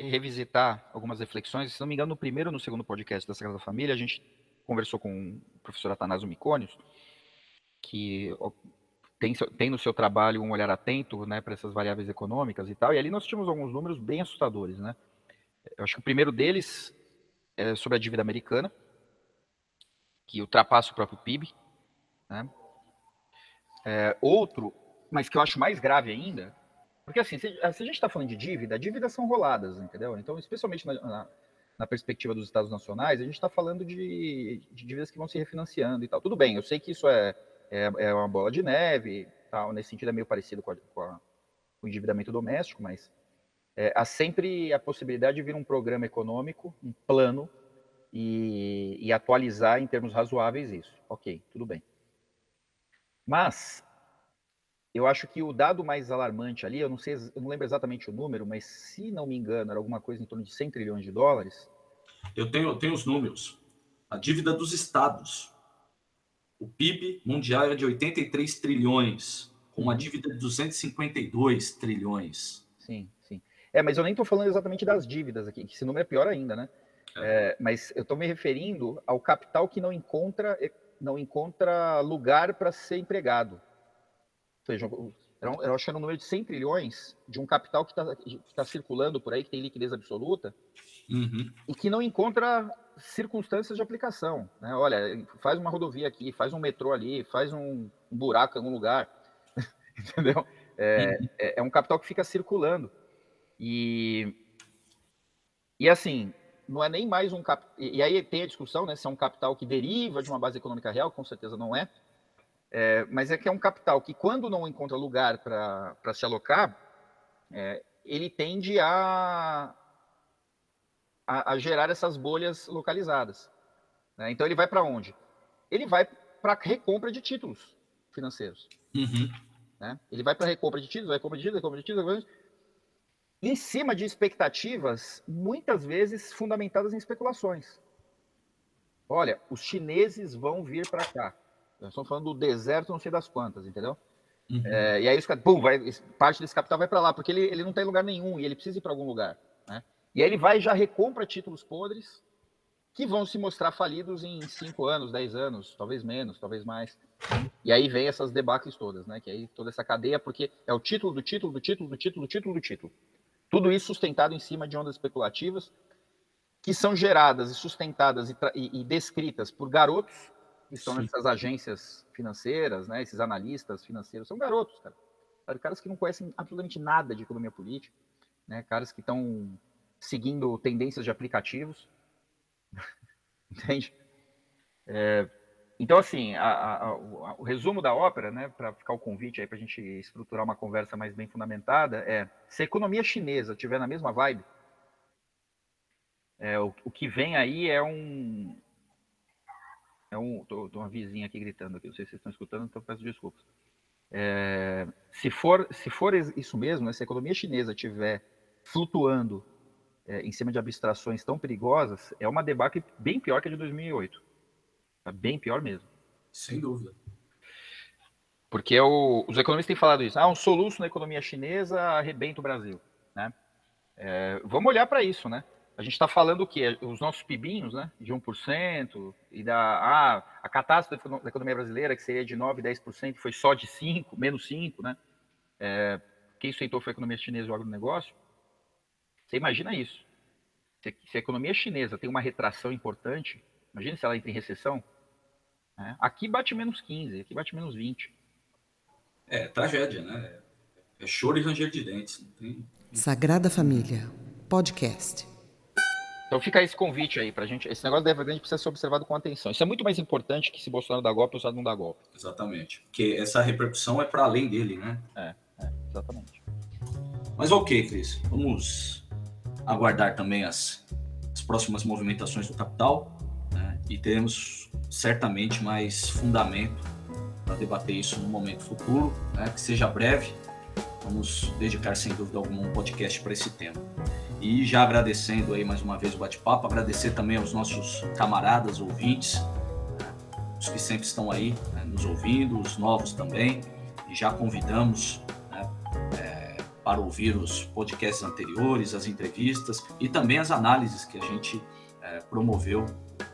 revisitar algumas reflexões. Se não me engano, no primeiro ou no segundo podcast da Sagrada Família, a gente conversou com o professor Atanásio Micônios, que tem, tem no seu trabalho um olhar atento né, para essas variáveis econômicas e tal, e ali nós tínhamos alguns números bem assustadores. Né? Eu acho que o primeiro deles é sobre a dívida americana, que ultrapassa o próprio PIB. Né? É, outro, mas que eu acho mais grave ainda, porque assim, se, se a gente está falando de dívida, dívidas são roladas, entendeu? Então, especialmente na, na na perspectiva dos Estados nacionais, a gente está falando de, de, dívidas que vão se refinanciando e tal. Tudo bem, eu sei que isso é, é, é uma bola de neve, tal, nesse sentido é meio parecido com, a, com, a, com o endividamento doméstico, mas é, há sempre a possibilidade de vir um programa econômico, um plano, e, e atualizar em termos razoáveis isso. Ok, tudo bem. Mas eu acho que o dado mais alarmante ali, eu não sei, eu não lembro exatamente o número, mas se não me engano, era alguma coisa em torno de 100 trilhões de dólares. Eu tenho, eu tenho os números. A dívida dos estados. O PIB mundial é de 83 trilhões, com uma dívida de 252 trilhões. Sim, sim. É, mas eu nem estou falando exatamente das dívidas aqui, que esse número é pior ainda, né? É. É, mas eu estou me referindo ao capital que não encontra, não encontra lugar para ser empregado seja, eu acho que era um número de 100 trilhões de um capital que está tá circulando por aí, que tem liquidez absoluta, uhum. e que não encontra circunstâncias de aplicação. Né? Olha, faz uma rodovia aqui, faz um metrô ali, faz um, um buraco em algum lugar, entendeu? É, uhum. é, é, um capital que fica circulando. E, e assim, não é nem mais um capital. E aí tem a discussão né, se é um capital que deriva de uma base econômica real, com certeza não é. É, mas é que é um capital que, quando não encontra lugar para se alocar, é, ele tende a, a, a, gerar essas bolhas localizadas. Né? Então, ele vai para onde? Ele vai para recompra de títulos financeiros. Uhum. Né? Ele vai para recompra de títulos, vai compra de títulos, recompra de títulos, recompra de títulos, em cima de expectativas, muitas vezes fundamentadas em especulações. Olha, os chineses vão vir para cá. Nós estamos falando do deserto, não sei das quantas, entendeu? Uhum. É, e aí, pum, vai, parte desse capital vai para lá, porque ele, ele não tem lugar nenhum e ele precisa ir para algum lugar. Né? E aí ele vai e já recompra títulos podres que vão se mostrar falidos em 5 anos, 10 anos, talvez menos, talvez mais. E aí vem essas debacles todas, né? Que aí toda essa cadeia, porque é o título do título, do título, do título, do título, do título. Tudo isso sustentado em cima de ondas especulativas que são geradas e sustentadas e, e, e descritas por garotos que estão Sim. nessas agências financeiras, né? Esses analistas financeiros são garotos, cara. Caras que não conhecem absolutamente nada de economia política, né? Caras que estão seguindo tendências de aplicativos, entende? É, então, assim, a, a, a, o resumo da ópera, né, para ficar o convite aí para a gente estruturar uma conversa mais bem fundamentada, é se a economia chinesa tiver na mesma vibe, é, o, o, que vem aí é um. É um. Tô, tô uma vizinha aqui gritando aqui, não sei se vocês estão escutando, então peço desculpas. É, se, for, se for isso mesmo, né, se a economia chinesa tiver flutuando é, em cima de abstrações tão perigosas, é uma debacle bem pior que a de 2008. É bem pior mesmo. Sem dúvida. Porque o, os economistas têm falado isso. Ah, um soluço na economia chinesa arrebenta o Brasil. Né? É, vamos olhar para isso, né? A gente está falando o quê? Os nossos pibinhos, né? De 1%, e da ah, a catástrofe da economia brasileira, que seria de 9%, 10%, foi só de 5%, menos 5%, né? É, quem sustentou foi a economia chinesa e o agronegócio. Você imagina isso. Se, se, a economia chinesa tem uma retração importante, imagina se ela entra em recessão. Né? Aqui bate menos 15, aqui bate menos 20. É, tragédia, né? É choro e ranger de dentes. Tem... Sagrada Família, podcast. Então fica esse convite aí pra gente. Esse negócio da Evergrande precisa ser observado com atenção. Isso é muito mais importante que se Bolsonaro dá golpe ou se não dá golpe. Exatamente. Porque essa repercussão é para além dele, né? É, é, exatamente. Mas ok, Cris. Vamos aguardar também as, as próximas movimentações do capital né? e teremos certamente mais fundamento para debater isso no momento futuro, né? que seja breve. Vamos dedicar sem dúvida alguma um podcast para esse tema. E já agradecendo aí mais uma vez o bate-papo, agradecer também aos nossos camaradas ouvintes, né? os que sempre estão aí né? nos ouvindo, os novos também, e já convidamos né? é, para ouvir os podcasts anteriores, as entrevistas e também as análises que a gente é, promoveu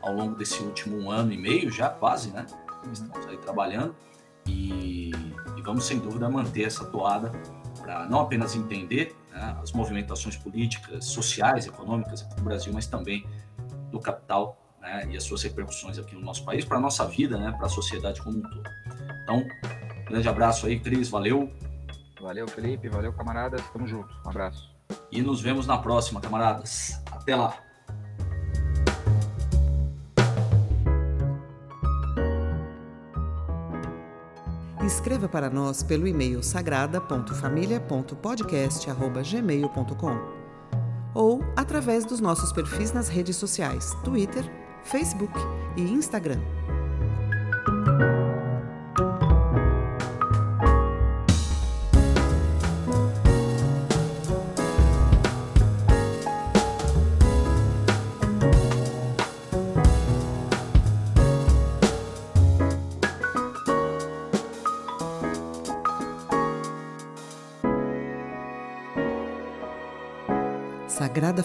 ao longo desse último ano e meio, já quase, né? Estamos aí trabalhando e, e vamos sem dúvida manter essa toada para não apenas entender né, as movimentações políticas, sociais, econômicas aqui no Brasil, mas também do capital né, e as suas repercussões aqui no nosso país, para a nossa vida, né, para a sociedade como um todo. Então, grande abraço aí, Cris, valeu. Valeu, Felipe. Valeu, camaradas. Tamo junto. Um abraço. E nos vemos na próxima, camaradas. Até lá. Escreva para nós pelo e-mail sagrada.família.podcast.gmail.com ou através dos nossos perfis nas redes sociais Twitter, Facebook e Instagram.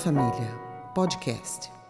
Família, podcast.